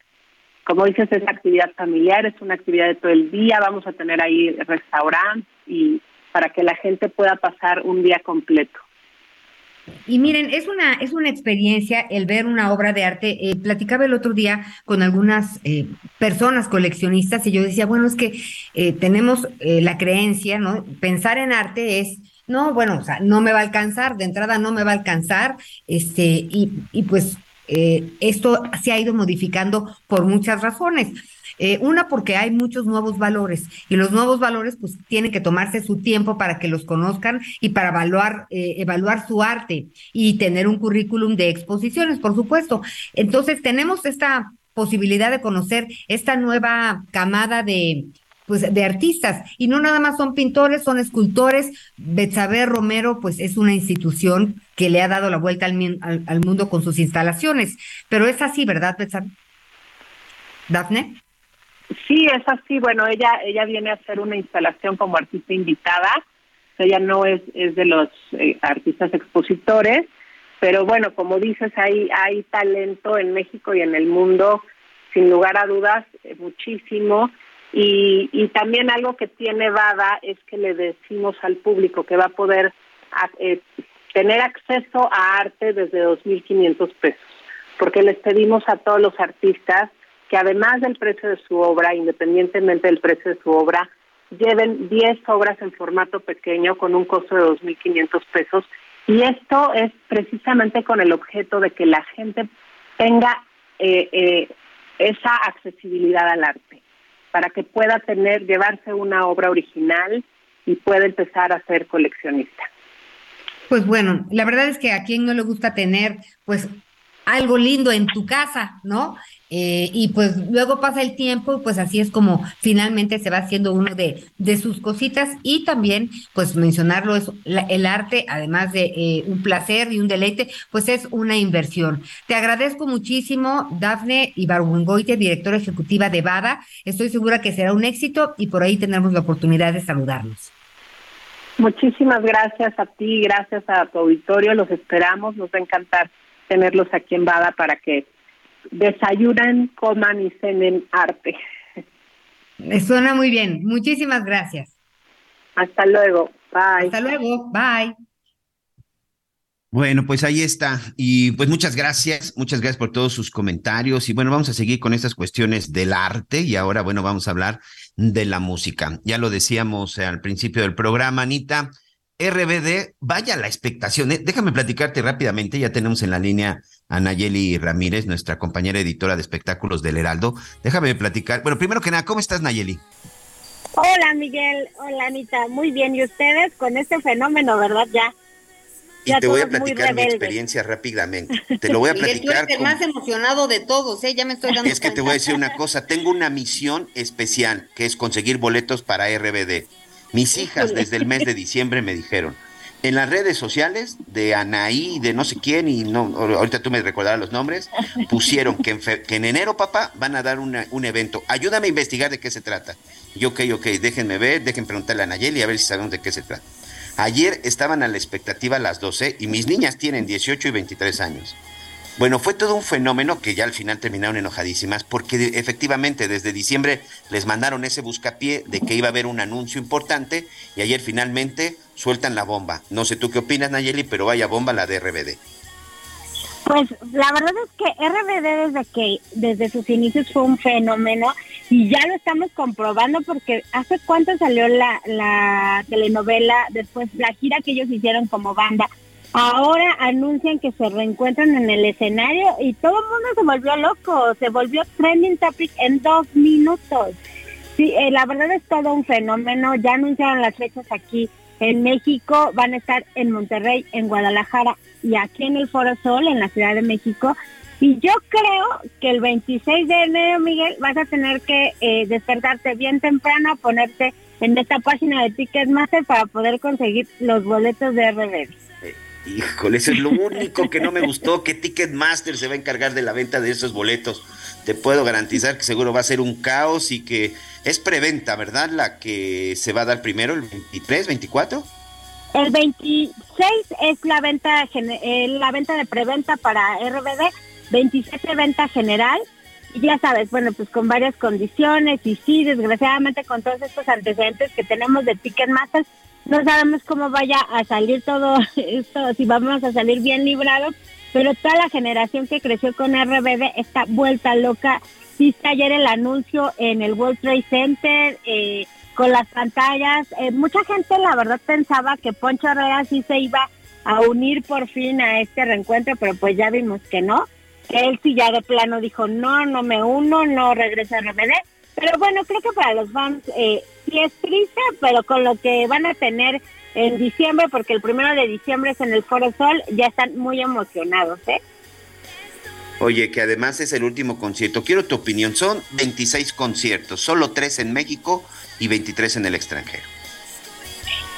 Como dices, es actividad familiar, es una actividad de todo el día. Vamos a tener ahí restaurantes y para que la gente pueda pasar un día completo. Y miren, es una, es una experiencia el ver una obra de arte. Eh, platicaba el otro día con algunas eh, personas coleccionistas y yo decía, bueno, es que eh, tenemos la creencia, ¿no? Pensar en arte es, no, bueno, o sea, no me va a alcanzar, de entrada no me va a alcanzar, este, y, y pues eh, esto se ha ido modificando por muchas razones. Eh, una porque hay muchos nuevos valores y los nuevos valores pues tienen que tomarse su tiempo para que los conozcan y para evaluar, eh, evaluar su arte y tener un currículum de exposiciones, por supuesto. Entonces tenemos esta posibilidad de conocer esta nueva camada de pues de artistas y no nada más son pintores, son escultores. Betsabe Romero pues es una institución que le ha dado la vuelta al, al, al mundo con sus instalaciones, pero es así, ¿verdad, Betsabe? Dafne? Sí, es así. Bueno, ella ella viene a hacer una instalación como artista invitada. Ella no es, es de los eh, artistas expositores, pero bueno, como dices, hay, hay talento en México y en el mundo, sin lugar a dudas, eh, muchísimo. Y, y también algo que tiene Bada es que le decimos al público que va a poder eh, tener acceso a arte desde 2.500 pesos, porque les pedimos a todos los artistas que además del precio de su obra, independientemente del precio de su obra, lleven 10 obras en formato pequeño con un costo de 2.500 pesos. Y esto es precisamente con el objeto de que la gente tenga eh, eh, esa accesibilidad al arte, para que pueda tener, llevarse una obra original y pueda empezar a ser coleccionista. Pues bueno, la verdad es que a quien no le gusta tener, pues algo lindo en tu casa, ¿no? Eh, y pues luego pasa el tiempo, pues así es como finalmente se va haciendo uno de, de sus cositas y también, pues mencionarlo, es el arte, además de eh, un placer y un deleite, pues es una inversión. Te agradezco muchísimo, Dafne Ibargüengoite, directora ejecutiva de BADA. Estoy segura que será un éxito y por ahí tendremos la oportunidad de saludarnos. Muchísimas gracias a ti, gracias a tu auditorio, los esperamos, nos va a encantar tenerlos aquí en Bada para que desayunan, coman y cenen arte. Me suena muy bien. Muchísimas gracias. Hasta luego. Bye. Hasta luego. Bye. Bueno, pues ahí está. Y pues muchas gracias, muchas gracias por todos sus comentarios. Y bueno, vamos a seguir con estas cuestiones del arte y ahora, bueno, vamos a hablar de la música. Ya lo decíamos al principio del programa, Anita. RBD, vaya la expectación. ¿eh? Déjame platicarte rápidamente, ya tenemos en la línea a Nayeli Ramírez, nuestra compañera editora de espectáculos del Heraldo. Déjame platicar. Bueno, primero que nada, ¿cómo estás, Nayeli? Hola, Miguel. Hola, Anita. Muy bien. ¿Y ustedes con este fenómeno, verdad? Ya. Y te voy a platicar mi experiencia rápidamente. Te lo voy a platicar. Miguel, tú eres el más emocionado de todos, ¿eh? Ya me estoy dando Es que te voy a decir una cosa. Tengo una misión especial, que es conseguir boletos para RBD. Mis hijas desde el mes de diciembre me dijeron, en las redes sociales de Anaí, de no sé quién, y no, ahorita tú me recordarás los nombres, pusieron que en, que en enero, papá, van a dar una, un evento. Ayúdame a investigar de qué se trata. Y ok, ok, déjenme ver, déjenme preguntarle a Nayeli a ver si sabemos de qué se trata. Ayer estaban a la expectativa las 12 y mis niñas tienen 18 y 23 años. Bueno, fue todo un fenómeno que ya al final terminaron enojadísimas porque efectivamente desde diciembre les mandaron ese buscapié de que iba a haber un anuncio importante y ayer finalmente sueltan la bomba. No sé tú qué opinas, Nayeli, pero vaya bomba la de RBD. Pues la verdad es que RBD desde que desde sus inicios fue un fenómeno y ya lo estamos comprobando porque hace cuánto salió la, la telenovela, después la gira que ellos hicieron como banda Ahora anuncian que se reencuentran en el escenario y todo el mundo se volvió loco, se volvió trending topic en dos minutos. Sí, eh, la verdad es todo un fenómeno. Ya anunciaron las fechas aquí en México, van a estar en Monterrey, en Guadalajara y aquí en el Foro Sol, en la Ciudad de México. Y yo creo que el 26 de enero, Miguel, vas a tener que eh, despertarte bien temprano, ponerte en esta página de Ticketmaster para poder conseguir los boletos de RBD. Híjole, eso es lo único que no me gustó, que Ticketmaster se va a encargar de la venta de esos boletos. Te puedo garantizar que seguro va a ser un caos y que es preventa, ¿verdad? La que se va a dar primero, el 23, 24. El 26 es la venta, eh, la venta de preventa para RBD, 27 venta general. Y ya sabes, bueno, pues con varias condiciones y sí, desgraciadamente con todos estos antecedentes que tenemos de Ticketmaster, no sabemos cómo vaya a salir todo esto, si vamos a salir bien librados, pero toda la generación que creció con RBD está vuelta loca. Viste ayer el anuncio en el World Trade Center eh, con las pantallas. Eh, mucha gente, la verdad, pensaba que Poncho Herrera sí se iba a unir por fin a este reencuentro, pero pues ya vimos que no. Él sí ya de plano dijo, no, no me uno, no regreso a RBD. Pero bueno, creo que para los fans eh, sí es triste, pero con lo que van a tener en diciembre, porque el primero de diciembre es en el Foro Sol, ya están muy emocionados, ¿eh? Oye, que además es el último concierto. Quiero tu opinión. Son 26 conciertos, solo 3 en México y 23 en el extranjero.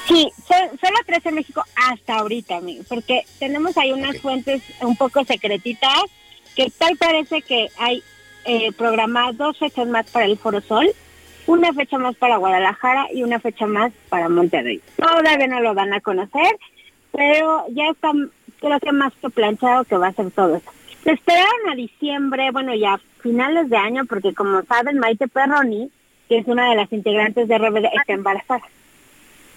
Sí, so- solo tres en México hasta ahorita, amigo, porque tenemos ahí unas fuentes un poco secretitas que tal parece que hay eh, programadas dos fechas más para el Foro Sol, una fecha más para Guadalajara y una fecha más para Monterrey. Todavía no lo van a conocer, pero ya está, creo que más que planchado que va a ser todo eso. Se esperaron a diciembre, bueno, ya finales de año, porque como saben, Maite Perroni, que es una de las integrantes de RBD, está embarazada.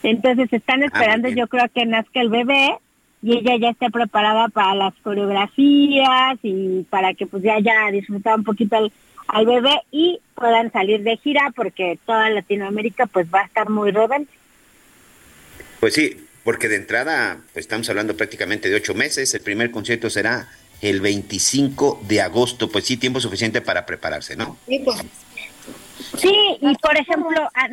Entonces están esperando, yo creo que nazca el bebé y ella ya esté preparada para las coreografías y para que pues ya haya disfrutado un poquito al, al bebé y puedan salir de gira porque toda Latinoamérica pues va a estar muy rebelde. Pues sí, porque de entrada pues estamos hablando prácticamente de ocho meses. El primer concierto será el 25 de agosto. Pues sí, tiempo suficiente para prepararse, ¿no? Sí, pues. Sí, y por ejemplo, a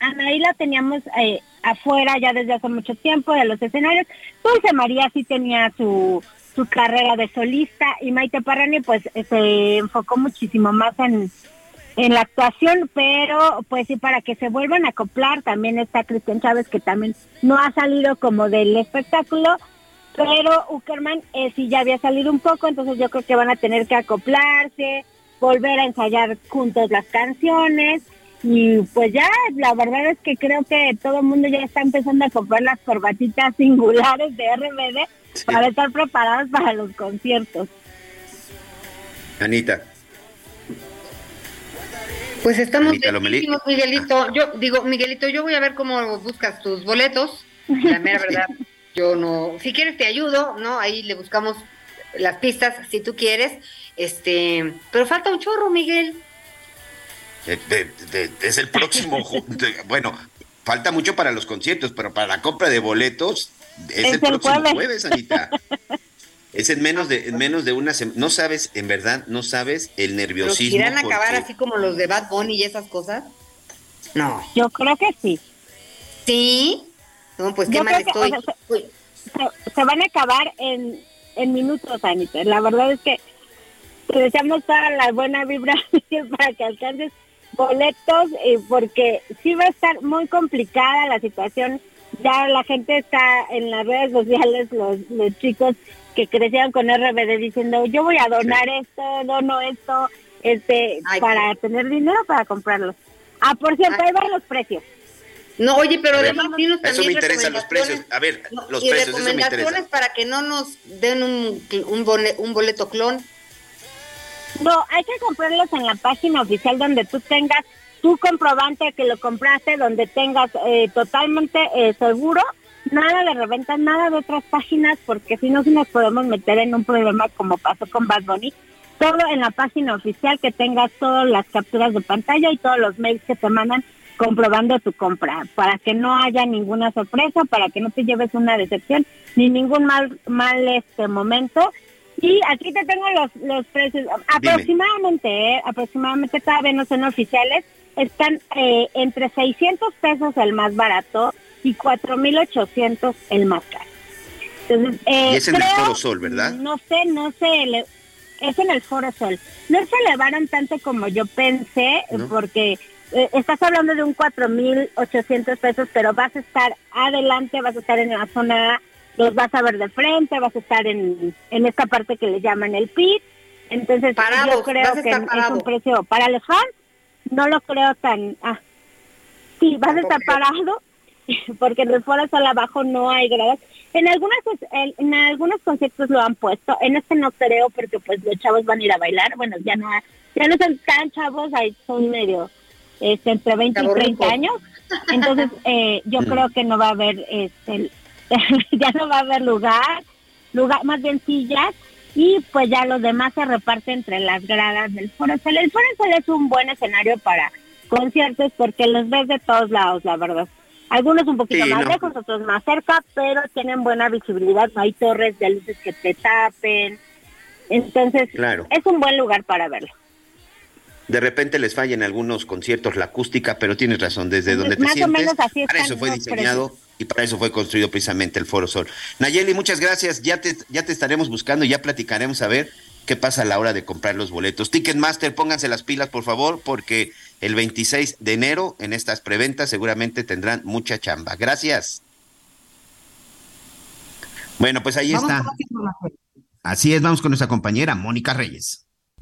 Anaí la teníamos eh, afuera ya desde hace mucho tiempo de los escenarios. Dulce María sí tenía su, su carrera de solista y Maite Parrani pues se enfocó muchísimo más en, en la actuación, pero pues sí, para que se vuelvan a acoplar, también está Cristian Chávez que también no ha salido como del espectáculo, pero Uckerman eh, sí ya había salido un poco, entonces yo creo que van a tener que acoplarse, volver a ensayar juntos las canciones y pues ya la verdad es que creo que todo el mundo ya está empezando a comprar las corbatitas singulares de RBD para estar preparados para los conciertos. Anita. Pues estamos Anita Miguelito. Yo digo, Miguelito, yo voy a ver cómo buscas tus boletos. La mera verdad, yo no. Si quieres te ayudo, ¿no? Ahí le buscamos las pistas si tú quieres. Este, pero falta un chorro, Miguel. De- de- es el próximo. bueno, falta mucho para los conciertos, pero para la compra de boletos es, Es el el próximo jueves. jueves, Anita. Es en menos de en menos de una semana. No sabes, en verdad, no sabes el nerviosismo. irán a acabar porque- así como los de Bad Bunny y esas cosas. No. Yo creo que sí. ¿Sí? No, pues qué Yo mal creo que, estoy. o sea, se, se- se van a acabar en, en minutos, Anita. La verdad es que te deseamos toda la buena vibra para que alcances boletos, eh, porque sí va a estar muy complicada la situación. Ya la gente está en las redes sociales, los, los chicos que crecieron con RBD diciendo, yo voy a donar esto, dono esto, este, para tener dinero para comprarlos. Ah, por cierto, ahí van los precios. No, oye, pero ver, además eso me también interesan los precios. recomendaciones. A ver, los y precios, eso me recomendaciones interesa. para que no nos den un, un boleto clon. No, hay que comprarlos en la página oficial donde tú tengas tu comprobante que lo compraste, donde tengas eh, totalmente eh, seguro, nada de reventa, nada de otras páginas, porque si no, sí nos podemos meter en un problema como pasó con Bad Bunny. Todo en la página oficial que tengas todas las capturas de pantalla y todos los mails que te mandan comprobando tu compra, para que no haya ninguna sorpresa, para que no te lleves una decepción ni ningún mal mal este momento. Y aquí te tengo los, los precios. Aproximadamente, eh, aproximadamente todavía no son oficiales. Están eh, entre 600 pesos el más barato y 4.800 el más caro. Entonces, eh, Y es en el Foro Sol, ¿verdad? No sé, no sé. es en el Foro Sol. No se elevaron tanto como yo pensé, ¿No? porque eh, estás hablando de un 4.800 pesos, pero vas a estar adelante, vas a estar en la zona los vas a ver de frente, vas a estar en, en esta parte que le llaman el pit. Entonces, yo creo que es un precio para los fans, no lo creo tan... Ah, sí, vas a estar parado, porque en el Foro Sol abajo no hay gradas. En algunas en, en algunos conciertos lo han puesto, en este no creo porque pues los chavos van a ir a bailar, bueno, ya no ya no son tan chavos, ahí son medio este, entre 20 y 30 Chavorrucos. años. Entonces, eh, yo creo que no va a haber este ya no va a haber lugar, lugar más bien sillas y pues ya los demás se reparte entre las gradas del Foro Sol. El Foro Sol es un buen escenario para conciertos porque los ves de todos lados, la verdad. Algunos un poquito Sí, más no. lejos, otros más cerca, pero tienen buena visibilidad, no hay torres de luces que te tapen. Entonces, Claro. es un buen lugar para verlo. De repente les falla en algunos conciertos la acústica, pero tienes razón, desde donde te Más o sientes, menos así para eso fue diseñado y para eso fue construido precisamente el Foro Sol. Nayeli, muchas gracias, ya te, ya te estaremos buscando y ya platicaremos a ver qué pasa a la hora de comprar los boletos. Ticketmaster, pónganse las pilas, por favor, porque el 26 de enero en estas preventas seguramente tendrán mucha chamba. Gracias. Bueno, pues ahí está. Así es, vamos con nuestra compañera Mónica Reyes.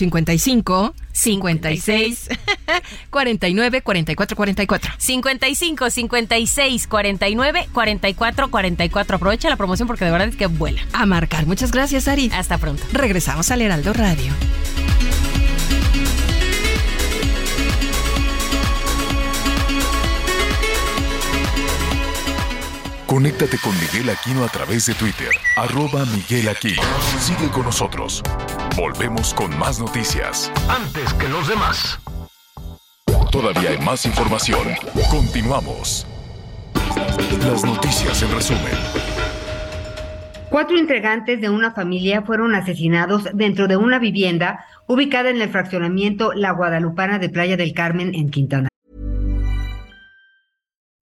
55, 56, 49, 44, 44. 55 56 49 44 44. Aprovecha la promoción porque de verdad es que vuela. A marcar. Muchas gracias, Ari. Hasta pronto. Regresamos al Heraldo Radio. Conéctate con Miguel Aquino a través de Twitter, arroba Miguel Aquino. Sigue con nosotros. Volvemos con más noticias. Antes que los demás. Todavía hay más información. Continuamos. Las noticias en resumen. Cuatro integrantes de una familia fueron asesinados dentro de una vivienda ubicada en el fraccionamiento La Guadalupana de Playa del Carmen en Quintana.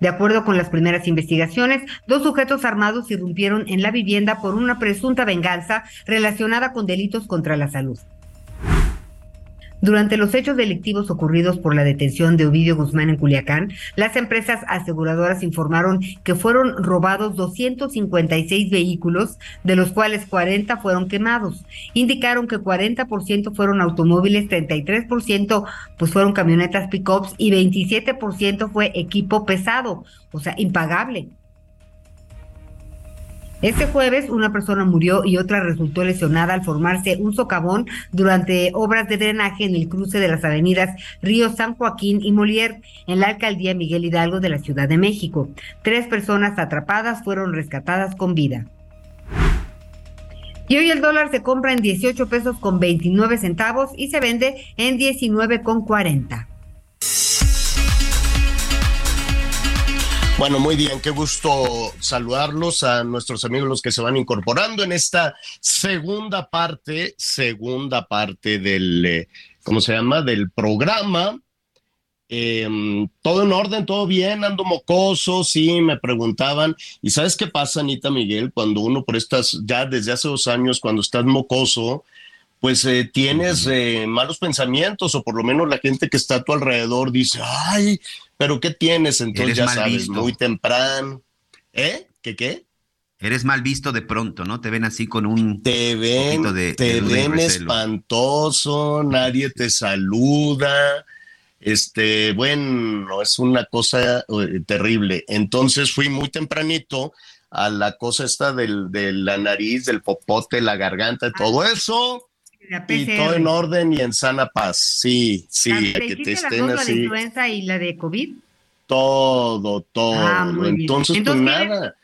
De acuerdo con las primeras investigaciones, dos sujetos armados irrumpieron en la vivienda por una presunta venganza relacionada con delitos contra la salud. Durante los hechos delictivos ocurridos por la detención de Ovidio Guzmán en Culiacán, las empresas aseguradoras informaron que fueron robados 256 vehículos, de los cuales 40 fueron quemados. Indicaron que 40% fueron automóviles, 33% pues fueron camionetas pick-ups y 27% fue equipo pesado, o sea, impagable. Este jueves una persona murió y otra resultó lesionada al formarse un socavón durante obras de drenaje en el cruce de las avenidas Río San Joaquín y Molière en la alcaldía Miguel Hidalgo de la Ciudad de México. Tres personas atrapadas fueron rescatadas con vida. Y hoy el dólar se compra en 18 pesos con 29 centavos y se vende en 19 con 40. Bueno, muy bien, qué gusto saludarlos a nuestros amigos los que se van incorporando en esta segunda parte, segunda parte del, eh, ¿cómo se llama? Del programa. Em, todo en orden, todo bien, ando mocoso, sí, me preguntaban. ¿Y sabes qué pasa, Anita Miguel? Cuando uno por estas, ya desde hace dos años, cuando estás mocoso, pues eh, tienes eh, malos pensamientos o por lo menos la gente que está a tu alrededor dice, ay, pero ¿qué tienes? Entonces Eres ya mal sabes, visto. muy temprano. ¿Eh? ¿Qué qué? Eres mal visto de pronto, ¿no? Te ven así con un Te ven, poquito de, te de ven espantoso, nadie te saluda. Este, bueno, es una cosa eh, terrible. Entonces fui muy tempranito a la cosa esta del, de la nariz, del popote, la garganta, todo eso. La Y todo en orden y en sana paz. Sí, sí, ¿Te que te estén la de así. influenza y la de COVID? Todo, todo. Ah. Entonces, Entonces, pues ¿tienes- nada.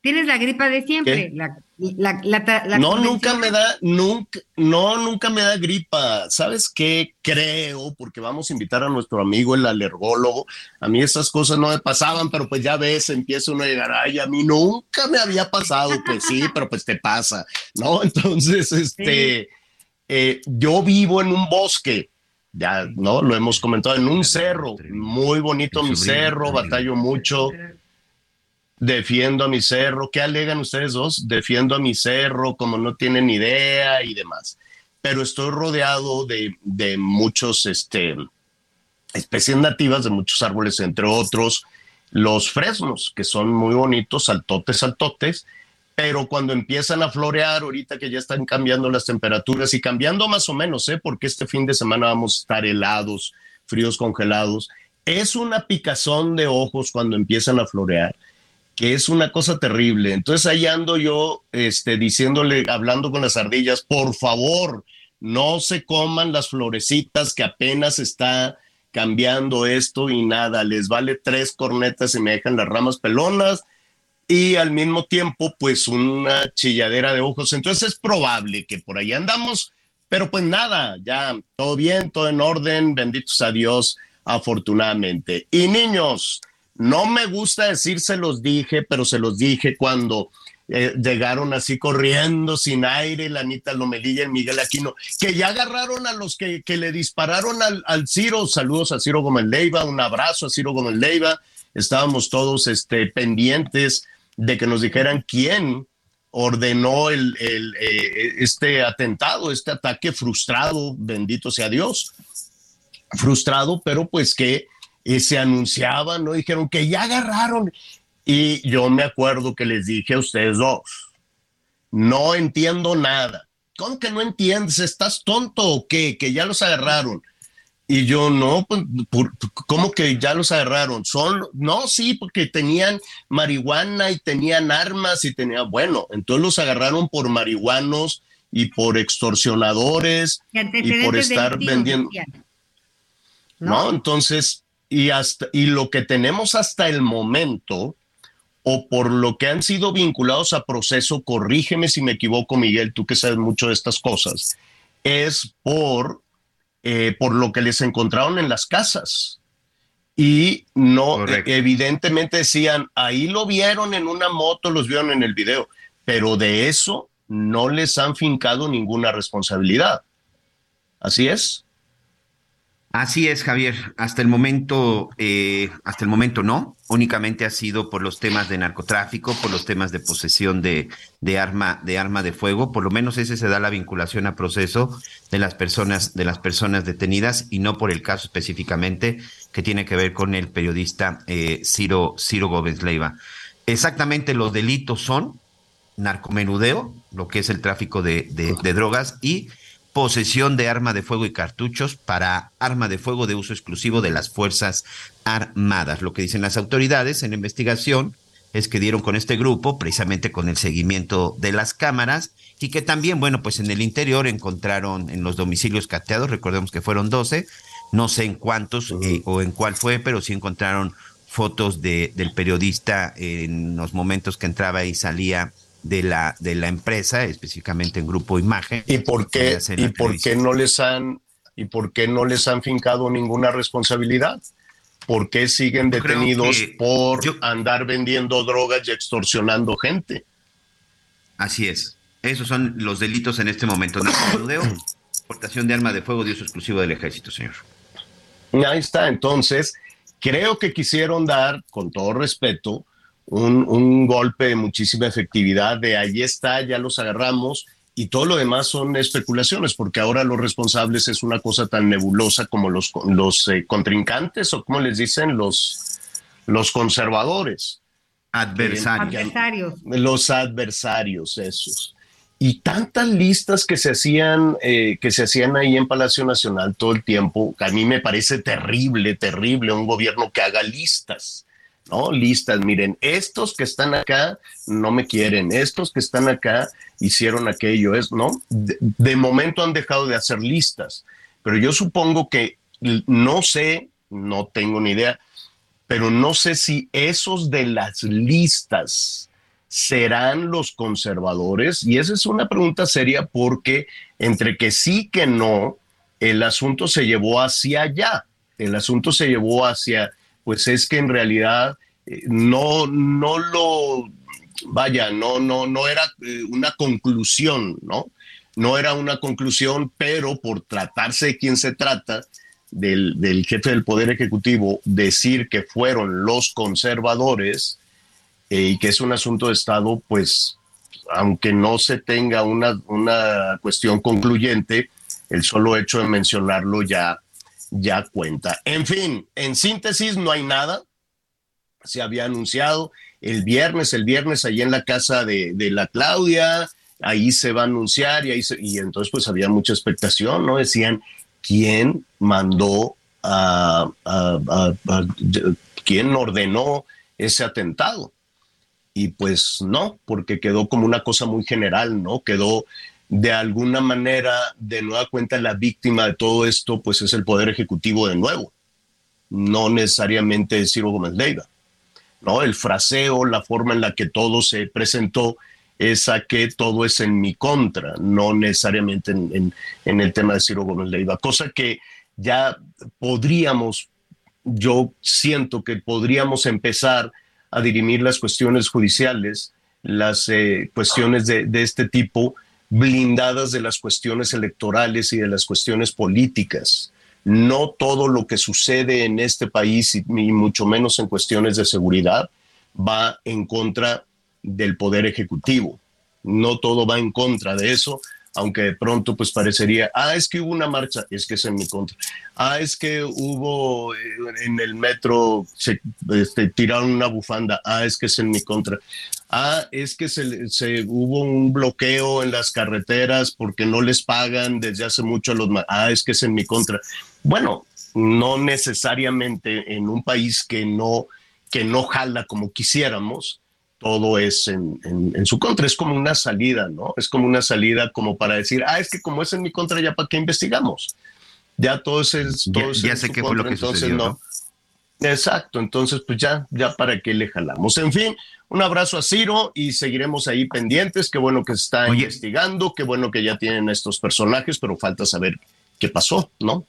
Tienes la gripa de siempre. La, la, la, la- la no, nunca me da, nunca, no, nunca me da gripa. ¿Sabes qué? Creo, porque vamos a invitar a nuestro amigo el alergólogo. A mí esas cosas no me pasaban, pero pues ya ves, empieza uno a llegar, ay, a mí nunca me había pasado. Pues sí, pero pues te pasa, ¿no? Entonces, este, eh, yo vivo en un bosque. Ya, ¿no? Lo hemos comentado en un cerro, muy bonito mi cerro, batallo mucho, defiendo a mi cerro. ¿Qué alegan ustedes dos? Defiendo a mi cerro como no tienen idea y demás. Pero estoy rodeado de, de muchos, este, especies nativas, de muchos árboles, entre otros los fresnos, que son muy bonitos, saltotes, saltotes, pero cuando empiezan a florear, ahorita que ya están cambiando las temperaturas y cambiando más o menos, ¿eh? porque este fin de semana vamos a estar helados, fríos congelados, es una picazón de ojos cuando empiezan a florear, que es una cosa terrible. Entonces ahí ando yo este, diciéndole, hablando con las ardillas, por favor, no se coman las florecitas que apenas está cambiando esto y nada, les vale tres cornetas y me dejan las ramas pelonas y al mismo tiempo pues una chilladera de ojos. Entonces es probable que por ahí andamos, pero pues nada, ya todo bien, todo en orden, benditos a Dios, afortunadamente. Y niños, no me gusta decir se los dije, pero se los dije cuando eh, llegaron así corriendo sin aire, la Anita Lomelilla y Miguel Aquino, que ya agarraron a los que, que le dispararon al, al, Ciro. Saludos a Ciro Gómez Leiva, un abrazo a Ciro Gómez Leiva. Estábamos todos este, pendientes de que nos dijeran quién ordenó el, el, eh, este atentado, este ataque frustrado, bendito sea Dios, frustrado, pero pues que eh, se anunciaba, ¿no? Dijeron que ya agarraron. Y yo me acuerdo que les dije a ustedes dos, no entiendo nada. ¿Cómo que no entiendes? ¿Estás tonto o qué? Que ya los agarraron. Y yo, no, pues, ¿cómo que ya los agarraron? Son, no, sí, porque tenían marihuana y tenían armas y tenían, bueno, entonces los agarraron por marihuanos y por extorsionadores y por estar vendiendo. ¿No? ¿no? Entonces, y hasta, y lo que tenemos hasta el momento, o por lo que han sido vinculados a proceso, corrígeme si me equivoco, Miguel, tú que sabes mucho de estas cosas, es por eh, por lo que les encontraron en las casas. Y no, eh, evidentemente decían, ahí lo vieron en una moto, los vieron en el video, pero de eso no les han fincado ninguna responsabilidad. ¿Así es? Así es, Javier. Hasta el momento, eh, hasta el momento no. Únicamente ha sido por los temas de narcotráfico, por los temas de posesión de, de, arma, de arma de fuego. Por lo menos ese se da la vinculación a proceso de las personas, de las personas detenidas y no por el caso específicamente que tiene que ver con el periodista eh, Ciro, Ciro Gómez Leiva. Exactamente los delitos son narcomenudeo, lo que es el tráfico de, de, de drogas y posesión de arma de fuego y cartuchos para arma de fuego de uso exclusivo de las Fuerzas Armadas. Lo que dicen las autoridades en la investigación es que dieron con este grupo, precisamente con el seguimiento de las cámaras, y que también, bueno, pues en el interior encontraron en los domicilios cateados, recordemos que fueron 12, no sé en cuántos eh, o en cuál fue, pero sí encontraron fotos de, del periodista en los momentos que entraba y salía de la, de la empresa, específicamente en Grupo Imagen. ¿Y por qué, y por qué no les han y por qué no les han fincado ninguna responsabilidad? ¿Por qué siguen detenidos por andar vendiendo drogas y extorsionando gente? Así es. Esos son los delitos en este momento. Narcomenudeo, portación de arma de fuego de uso exclusivo del ejército, señor. Ahí está. Entonces, creo que quisieron dar, con todo respeto, un, un, golpe de muchísima efectividad, de ahí está, ya los agarramos, y todo lo demás son especulaciones, porque ahora los responsables es una cosa tan nebulosa como los, los eh, contrincantes, o como les dicen, los, los conservadores. Adversarios. Eh, adversarios. Los adversarios, esos. Y tantas listas que se hacían, eh, que se hacían ahí en Palacio Nacional todo el tiempo, a mí me parece terrible, terrible un gobierno que haga listas ¿no? Listas, miren, estos que están acá no me quieren, estos que están acá hicieron aquello, es, ¿no? De, de, momento han dejado de hacer listas, pero yo supongo que no sé, no tengo ni idea, pero no sé si esos de las listas serán los conservadores, y esa es una pregunta seria porque entre que sí que no, el asunto se llevó hacia allá, el asunto se llevó hacia pues es que en realidad no, no lo, vaya, no, no, no era eh, una conclusión, ¿no? No era una conclusión, pero por tratarse de quien se trata, del, del jefe del Poder Ejecutivo, decir que fueron los conservadores eh, y que es un asunto de Estado, pues aunque no se tenga una, una cuestión concluyente, el solo hecho de mencionarlo ya ya cuenta. En fin, en síntesis, no hay nada. Se había anunciado el viernes, el viernes allí en la casa de, de la Claudia, ahí se va a anunciar y, ahí se- y entonces pues había mucha expectación, ¿no? Decían, ¿quién mandó a, quién ordenó ese atentado? Y pues no, porque quedó como una cosa muy general, ¿no? Quedó de alguna manera, de nueva cuenta, la víctima de todo esto, pues es el Poder Ejecutivo de nuevo, no necesariamente Ciro Gómez Leiva. ¿No? El fraseo, la forma en la que todo se presentó es a que todo es en mi contra, no necesariamente en, el tema de Ciro Gómez Leiva, cosa que ya podríamos, yo siento que podríamos empezar a dirimir las cuestiones judiciales, las eh, cuestiones de este tipo, blindadas de las cuestiones electorales y de las cuestiones políticas. No todo lo que sucede en este país, y, mucho menos en cuestiones de seguridad, va en contra del poder ejecutivo. No todo va en contra de eso, aunque de pronto pues parecería, ah, es que hubo una marcha, es que es en mi contra. Ah, es que hubo eh, en el metro, se este, tiraron una bufanda, ah, es que es en mi contra. Ah, es que se, hubo un bloqueo en las carreteras porque no les pagan desde hace mucho a los... Ah, es que es en mi contra. Bueno, no necesariamente en un país que no, que no jala como quisiéramos, todo es en, en- en su contra. Es como una salida, ¿no? Es como una salida como para decir, ah, es que como es en mi contra, ya para qué investigamos. Ya todo es, es- Ya- todo es ya sé qué fue lo que entonces sucedió, no. ¿no? Exacto, entonces pues ya, ya para qué le jalamos. En fin, un abrazo a Ciro y seguiremos ahí pendientes. Qué bueno que se está investigando, qué bueno que ya tienen a estos personajes, pero falta saber qué pasó, ¿no?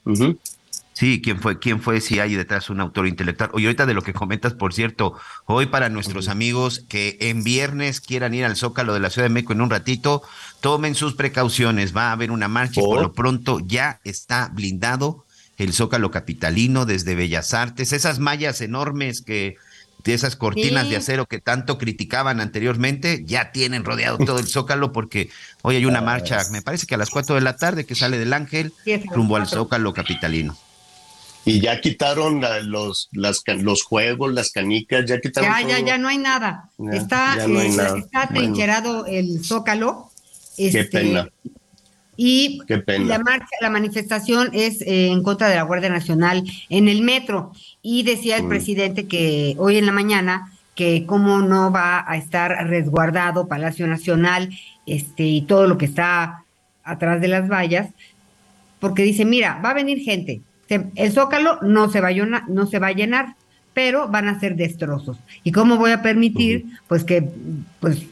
Sí, quién fue, quién fue, si hay detrás un autor intelectual. Oye, ahorita de lo que comentas, por cierto, hoy para nuestros amigos que en viernes quieran ir al Zócalo de la Ciudad de México en un ratito, tomen sus precauciones. Va a haber una marcha y por lo pronto ya está blindado el Zócalo capitalino desde Bellas Artes. Esas mallas enormes que esas cortinas Sí. de acero que tanto criticaban anteriormente, ya tienen rodeado todo el Zócalo porque hoy hay una marcha, me parece que a las 4 de la tarde que sale del Ángel rumbo al. Zócalo capitalino. Y ya quitaron los, las, los juegos, las canicas, ya quitaron Ya, ya, todo. ya no hay nada. Ya, está ya no hay nada. está Bueno. trincherado el zócalo. Qué este, pena, Y la marcha, la manifestación es eh, en contra de la Guardia Nacional en el metro. Y decía el Mm. presidente que hoy en la mañana que cómo no va a estar resguardado Palacio Nacional este y todo lo que está atrás de las vallas, porque dice, mira, va a venir gente, el zócalo no se va a llenar, no se va a llenar, pero van a ser destrozos. ¿Y cómo voy a permitir, pues que, pues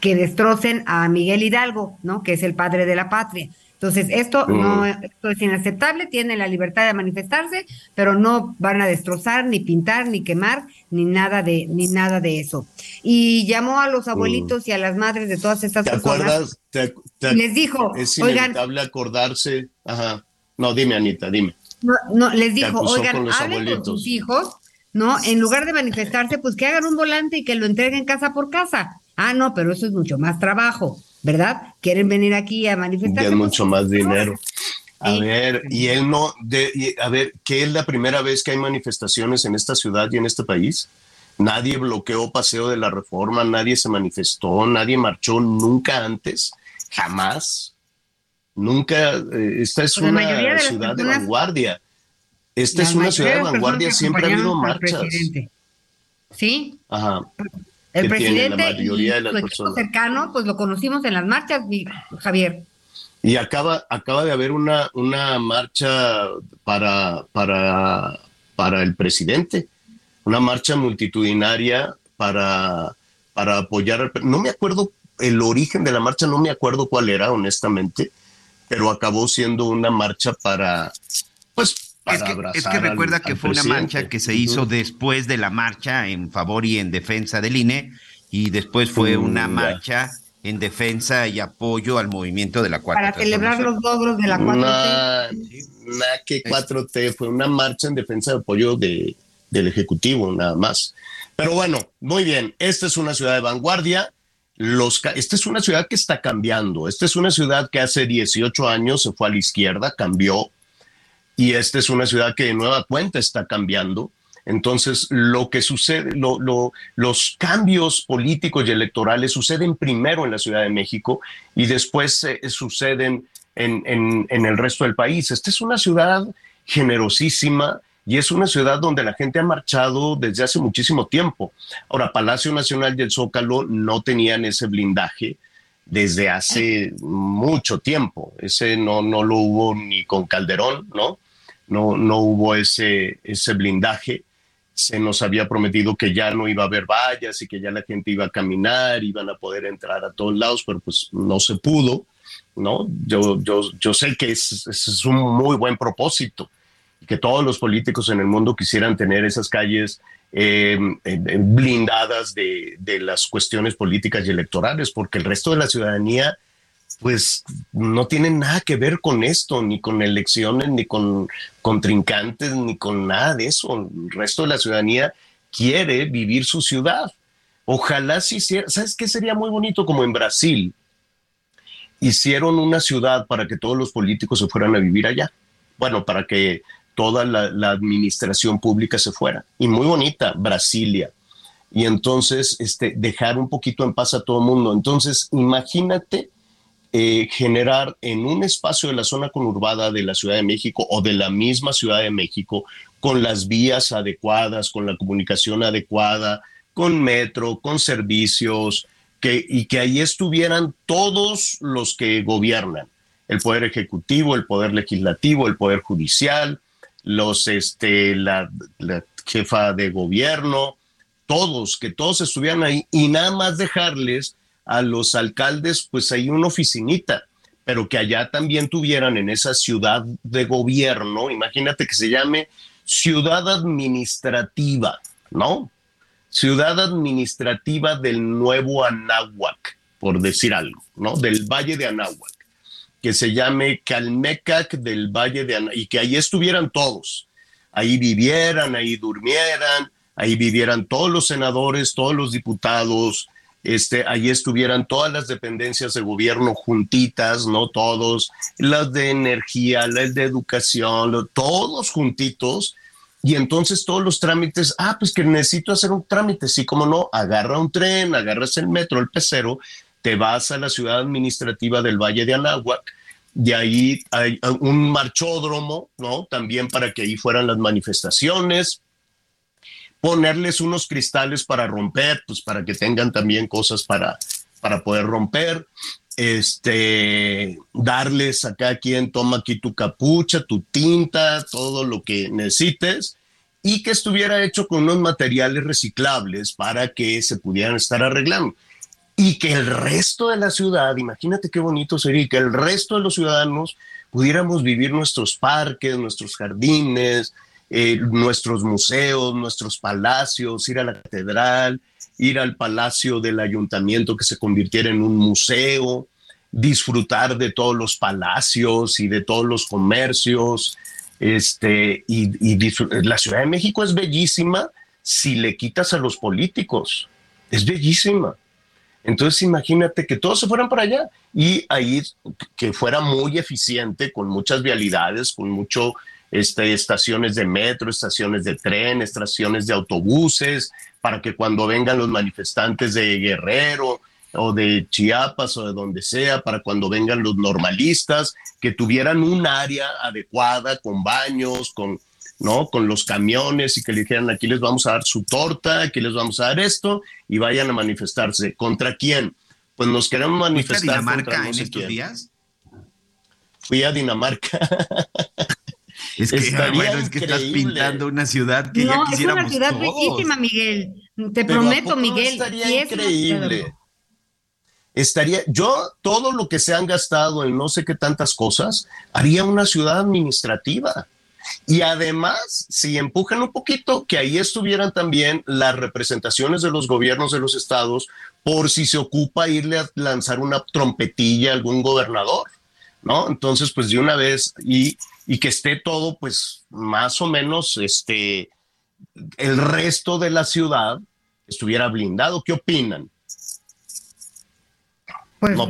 que destrocen a Miguel Hidalgo, ¿no? Que es el padre de la patria. Entonces, esto Mm. no esto es inaceptable, tienen la libertad de manifestarse, pero no van a destrozar, ni pintar, ni quemar, ni nada de, ni nada de eso. Y llamó a los abuelitos y a las madres de todas estas ¿Te personas. acuerdas? Te- te- Les dijo, es oigan, inevitable acordarse. Ajá. No, dime, Anita, dime. No, no, les dijo, oigan, con los hablen con abuelitos. sus hijos, ¿no? En lugar de manifestarse, pues que hagan un volante y que lo entreguen casa por casa. Ah, no, pero eso es mucho más trabajo, ¿verdad? Quieren venir aquí a Ya manifestarse. es pues, mucho más dinero. A Sí. ver, y él no, de, y, a ver, ¿qué es la primera vez que hay manifestaciones en esta ciudad y en este país? Nadie bloqueó Paseo de la Reforma, nadie se manifestó, nadie marchó nunca antes, jamás. Nunca, eh, esta es Pues de una ciudad de vanguardia. Esta es una ciudad de vanguardia, siempre ha habido marchas. presidente. Sí, Ajá. El que tiene la presidente mayoría de y las su equipo personas. cercano, pues lo conocimos en las marchas, Javier. Y acaba, acaba de haber una, una marcha para, para, para el presidente, una marcha multitudinaria para, para apoyar No me acuerdo el origen de la marcha, no me acuerdo cuál era, honestamente, pero acabó siendo una marcha para, pues, para Es que, es que al- recuerda que al fue una marcha que se hizo después de la marcha en favor y en defensa del INE y después fue una ya. marcha en defensa y apoyo al movimiento de la cuarta Para celebrar los logros de la 4T. Una, una que 4T fue una marcha en defensa de apoyo de, del Ejecutivo, nada más. Pero bueno, muy bien. Esta es una ciudad de vanguardia. Los, esta es una ciudad que está cambiando. Esta es una ciudad que hace 18 años se fue a la izquierda, cambió. Y esta es una ciudad que de nueva cuenta está cambiando. Entonces, lo que sucede, lo- lo- los cambios políticos y electorales suceden primero en la Ciudad de México y después eh, suceden en, en- en el resto del país. Esta es una ciudad generosísima y es una ciudad donde la gente ha marchado desde hace muchísimo tiempo. Ahora, Palacio Nacional y el Zócalo no tenían ese blindaje desde hace mucho tiempo. Ese no, no lo hubo ni con Calderón, ¿no? No, no hubo ese, ese blindaje. Se nos había prometido que ya no iba a haber vallas y que ya la gente iba a caminar, iban a poder entrar a todos lados, pero pues no se pudo, ¿no? Yo, yo, yo sé que es, es un muy buen propósito que todos los políticos en el mundo quisieran tener esas calles eh, eh, blindadas de, de las cuestiones políticas y electorales, porque el resto de la ciudadanía pues no tiene nada que ver con esto, ni con elecciones, ni con contrincantes, ni con nada de eso. El resto de la ciudadanía quiere vivir su ciudad. Ojalá si hiciera, ¿sabes qué sería muy bonito? Como en Brasil, hicieron una ciudad para que todos los políticos se fueran a vivir allá. Bueno, para que toda la, la administración pública se fuera. Y muy bonita, Brasilia. Y entonces, este, dejar un poquito en paz a todo el mundo. Entonces, imagínate eh, generar en un espacio de la zona conurbada de la Ciudad de México o de la misma Ciudad de México, con las vías adecuadas, con la comunicación adecuada, con metro, con servicios, que, y que ahí estuvieran todos los que gobiernan, el Poder Ejecutivo, el Poder Legislativo, el Poder Judicial, los, este, la, la jefa de gobierno, todos, que todos estuvieran ahí y nada más dejarles a los alcaldes, pues ahí una oficinita, pero que allá también tuvieran en esa ciudad de gobierno, imagínate que se llame ciudad administrativa, ¿no? Ciudad administrativa del Nuevo Anáhuac, por decir algo, ¿no? Del Valle de Anáhuac, que se llame Calmecac del Valle de Anáhuac, y que ahí estuvieran todos, ahí vivieran, ahí durmieran, ahí vivieran todos los senadores, todos los diputados, este, ahí estuvieran todas las dependencias de gobierno juntitas, no todos, las de energía, las de educación, todos juntitos, y entonces todos los trámites, ah, pues que necesito hacer un trámite, sí, como no, agarra un tren, agarras el metro, el pecero, te vas a la ciudad administrativa del Valle de Anáhuac, de ahí hay un marchódromo, ¿no? También para que ahí fueran las manifestaciones, ponerles unos cristales para romper, pues para que tengan también cosas para, para poder romper, este, darles a quien, toma aquí tu capucha, tu tinta, todo lo que necesites, y que estuviera hecho con unos materiales reciclables para que se pudieran estar arreglando. Y que el resto de la ciudad, imagínate qué bonito sería, que el resto de los ciudadanos pudiéramos vivir nuestros parques, nuestros jardines, eh, nuestros museos, nuestros palacios, ir a la catedral, ir al palacio del ayuntamiento que se convirtiera en un museo, disfrutar de todos los palacios y de todos los comercios. Este, y, la Ciudad de México es bellísima si le quitas a los políticos. Es bellísima. Entonces imagínate que todos se fueran para allá y ahí que fuera muy eficiente, con muchas vialidades, con mucho este, estaciones de metro, estaciones de tren, estaciones de autobuses, para que cuando vengan los manifestantes de Guerrero o de Chiapas o de donde sea, para cuando vengan los normalistas, que tuvieran un área adecuada con baños, con, ¿no? Con los camiones y que le dijeran aquí les vamos a dar su torta, aquí les vamos a dar esto y vayan a manifestarse. ¿Contra quién? Pues nos queremos ¿Fuiste a manifestar Dinamarca contra no en estos quién. días? Fui a Dinamarca. Es que, Estaría bueno, es que estás pintando una ciudad que ya No, es quisiéramos una ciudad todos. bellísima, Miguel. Te Pero ¿a prometo, Miguel. estaría es increíble. Estaría, yo todo lo que se han gastado en no sé qué tantas cosas, haría una ciudad administrativa. Y además, si empujan un poquito, que ahí estuvieran también las representaciones de los gobiernos de los estados, por si se ocupa irle a lanzar una trompetilla a algún gobernador, ¿no? Entonces, pues de una vez, y, y que esté todo, pues más o menos, este, el resto de la ciudad estuviera blindado. ¿Qué opinan? Pues No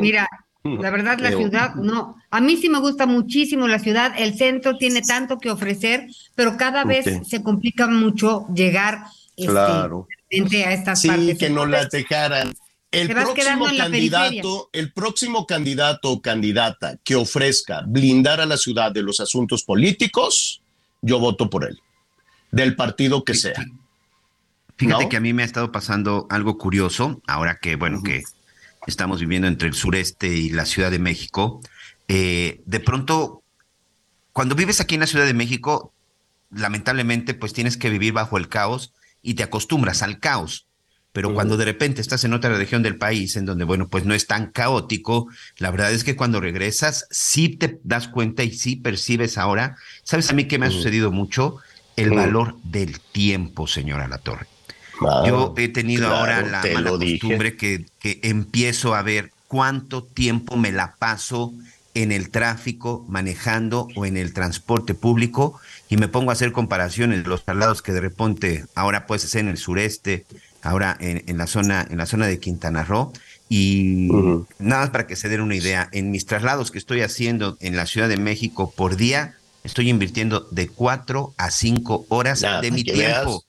mira, La verdad, la Pero- ciudad, no. A mí sí me gusta muchísimo la ciudad. El centro tiene tanto que ofrecer, pero cada vez se complica mucho llegar este, Claro. a estas Sí, partes. que no la dejaran. El próximo candidato, el próximo candidato o candidata que ofrezca blindar a la ciudad de los asuntos políticos, yo voto por él, del partido que sea. Fíjate ¿No? que a mí me ha estado pasando algo curioso, ahora que, bueno, que estamos viviendo entre el sureste y la Ciudad de México. eh, de pronto, cuando vives aquí en la Ciudad de México, lamentablemente, pues tienes que vivir bajo el caos y te acostumbras al caos. Pero cuando de repente estás en otra región del país, en donde, bueno, pues no es tan caótico, la verdad es que cuando regresas, sí te das cuenta y sí percibes ahora, ¿sabes a mí qué me ha sucedido mucho? El valor del tiempo, señora La Torre. Yo he tenido claro, ahora la mala costumbre que, que empiezo a ver cuánto tiempo me la paso en el tráfico, manejando o en el transporte público y me pongo a hacer comparaciones de los traslados que de repente ahora puedes hacer en el sureste, ahora en, en la zona en la zona de Quintana Roo y nada más para que se den una idea, en mis traslados que estoy haciendo en la Ciudad de México por día estoy invirtiendo de cuatro a cinco horas de mi tiempo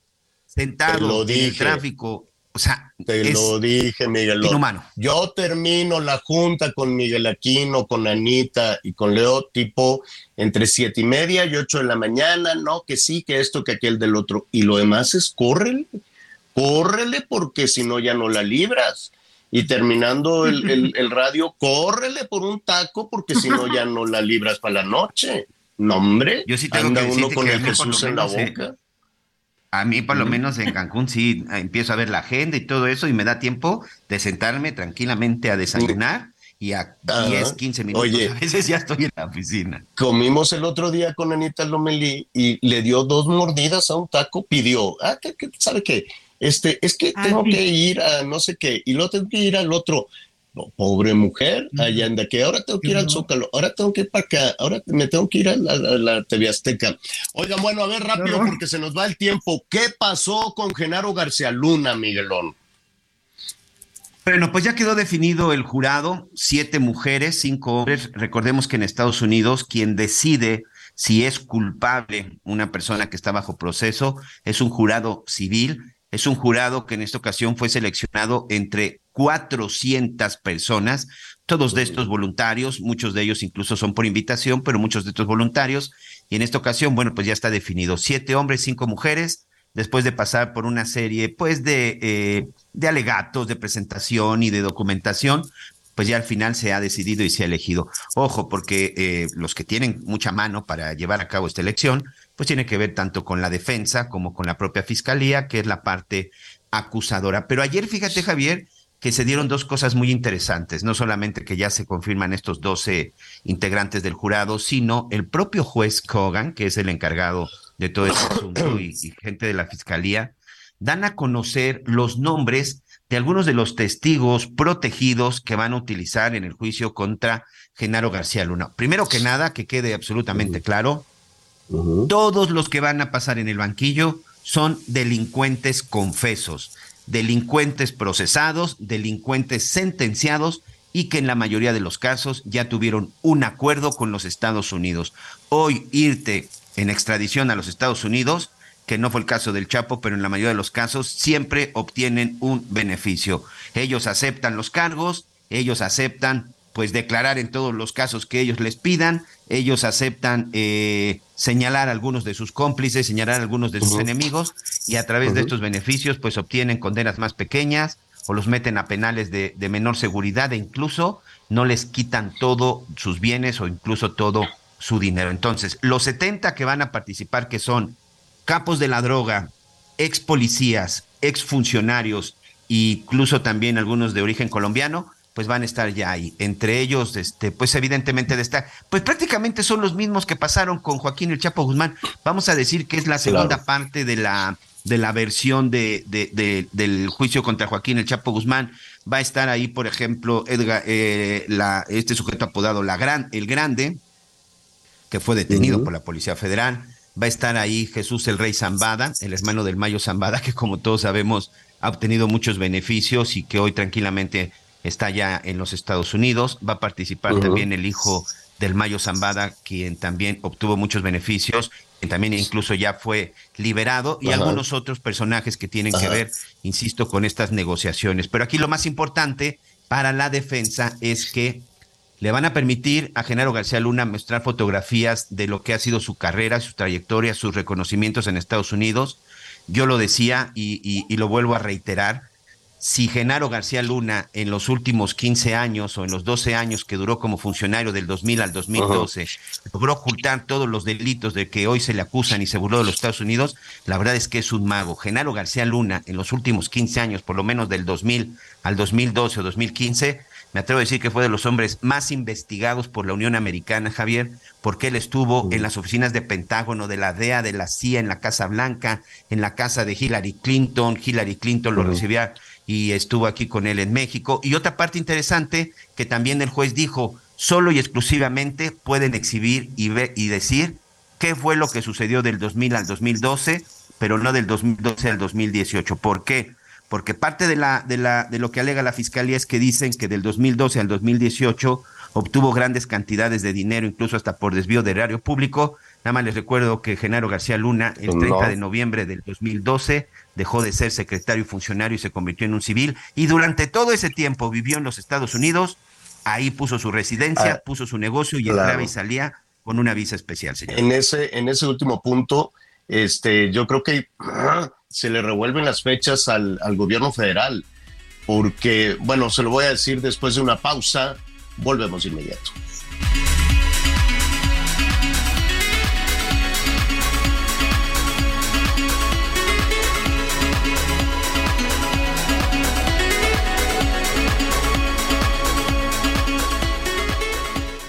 sentado en el tráfico. O sea, Te lo dije, Miguel. inhumano. Yo termino la junta con Miguel Aquino, con Anita y con Leo, tipo entre siete y media y ocho de la mañana, no, que sí, que esto, que aquel del otro. Y lo demás es córrele, córrele, porque si no ya no la libras. Y terminando el, el- el radio, córrele por un taco, porque si no ya no la libras para la noche. No, hombre, Yo sí tengo anda que uno con que el Jesús en la eh, boca. A mí, por lo menos en Cancún, sí, eh, empiezo a ver la agenda y todo eso, y me da tiempo de sentarme tranquilamente a desayunar y a Ah, 10, 15 minutos. oye. a veces ya estoy en la oficina. Comimos el otro día con Anita Lomelí y le dio dos mordidas a un taco, pidió, ah, ¿qué, qué- sabe qué? Este, es que tengo que ir a no sé qué, y luego tengo que ir al otro. No, pobre mujer, allá anda que ahora tengo que ir al Zócalo, ahora tengo que ir para acá, ahora me tengo que ir a la, a la TV Azteca. Oigan, bueno, a ver rápido porque se nos va el tiempo. ¿Qué pasó con Genaro García Luna, Miguelón? Bueno, pues ya quedó definido el jurado, siete mujeres, cinco hombres. Recordemos que en Estados Unidos quien decide si es culpable una persona que está bajo proceso es un jurado civil, es un jurado que en esta ocasión fue seleccionado entre 400 personas, todos de estos voluntarios, muchos de ellos incluso son por invitación, pero muchos de estos voluntarios, y en esta ocasión, bueno, pues ya está definido, siete hombres, cinco mujeres, después de pasar por una serie, pues, de, eh, de alegatos, de presentación y de documentación, pues ya al final se ha decidido y se ha elegido. Ojo, porque eh, los que tienen mucha mano para llevar a cabo esta elección, pues tiene que ver tanto con la defensa como con la propia fiscalía, que es la parte acusadora. Pero ayer, fíjate, Javier, que se dieron dos cosas muy interesantes, no solamente que ya se confirman estos 12 integrantes del jurado, sino el propio juez Kogan, que es el encargado de todo este asunto y, y gente de la fiscalía, dan a conocer los nombres de algunos de los testigos protegidos que van a utilizar en el juicio contra Genaro García Luna. Primero que nada, que quede absolutamente claro, todos los que van a pasar en el banquillo son delincuentes confesos, delincuentes procesados, delincuentes sentenciados y que en la mayoría de los casos ya tuvieron un acuerdo con los Estados Unidos. Hoy irte en extradición a los Estados Unidos, que no fue el caso del Chapo, pero en la mayoría de los casos siempre obtienen un beneficio. Ellos aceptan los cargos, ellos aceptan pues declarar en todos los casos que ellos les pidan, ellos aceptan eh, señalar a algunos de sus cómplices, señalar a algunos de sus enemigos y a través de estos beneficios pues obtienen condenas más pequeñas o los meten a penales de, de menor seguridad e incluso no les quitan todo sus bienes o incluso todo su dinero. Entonces, los 70 que van a participar, que son capos de la droga, ex policías, ex funcionarios incluso también algunos de origen colombiano, pues van a estar ya ahí. Entre ellos, este, pues evidentemente de estar, pues prácticamente son los mismos que pasaron con Joaquín el Chapo Guzmán. Vamos a decir que es la segunda Claro. parte de la de la versión de, de- de- del juicio contra Joaquín el Chapo Guzmán. Va a estar ahí, por ejemplo, Edgar, eh, la, este sujeto apodado la Gran, el Grande, que fue detenido por la Policía Federal. Va a estar ahí Jesús el Rey Zambada, el hermano del Mayo Zambada, que como todos sabemos ha obtenido muchos beneficios y que hoy tranquilamente está ya en los Estados Unidos. Va a participar también el hijo del Mayo Zambada, quien también obtuvo muchos beneficios, quien también incluso ya fue liberado, y Ajá. algunos otros personajes que tienen que ver, insisto, con estas negociaciones. Pero aquí lo más importante para la defensa es que le van a permitir a Genaro García Luna mostrar fotografías de lo que ha sido su carrera, su trayectoria, sus reconocimientos en Estados Unidos. Yo lo decía y, y- y lo vuelvo a reiterar. Si Genaro García Luna en los últimos 15 años o en los 12 años que duró como funcionario del 2000 al 2012 logró ocultar todos los delitos de que hoy se le acusan y se burló de los Estados Unidos, la verdad es que es un mago. Genaro García Luna en los últimos 15 años, por lo menos del 2000 al 2012 o 2015, me atrevo a decir que fue de los hombres más investigados por la Unión Americana, Javier, porque él estuvo en las oficinas de Pentágono, de la DEA, de la CIA, en la Casa Blanca, en la casa de Hillary Clinton. Hillary Clinton lo recibía y estuvo aquí con él en México. Y otra parte interesante que también el juez dijo, solo y exclusivamente pueden exhibir y, ver, y decir qué fue lo que sucedió del 2000 al 2012, pero no del 2012 al 2018. ¿Por qué? Porque parte de, la, de, la, de lo que alega la fiscalía es que dicen que del 2012 al 2018 obtuvo grandes cantidades de dinero, incluso hasta por desvío de erario público. Nada más les recuerdo que Genaro García Luna, el No. 30 de noviembre del 2012, dejó de ser secretario y funcionario y se convirtió en un civil. Y durante todo ese tiempo vivió en los Estados Unidos. Ahí puso su residencia, Ah, puso su negocio y claro. entraba y salía con una visa especial, señor. En ese, en ese último punto, este, yo creo que ah, se le revuelven las fechas al, al gobierno federal, porque, bueno, se lo voy a decir después de una pausa, volvemos de inmediato.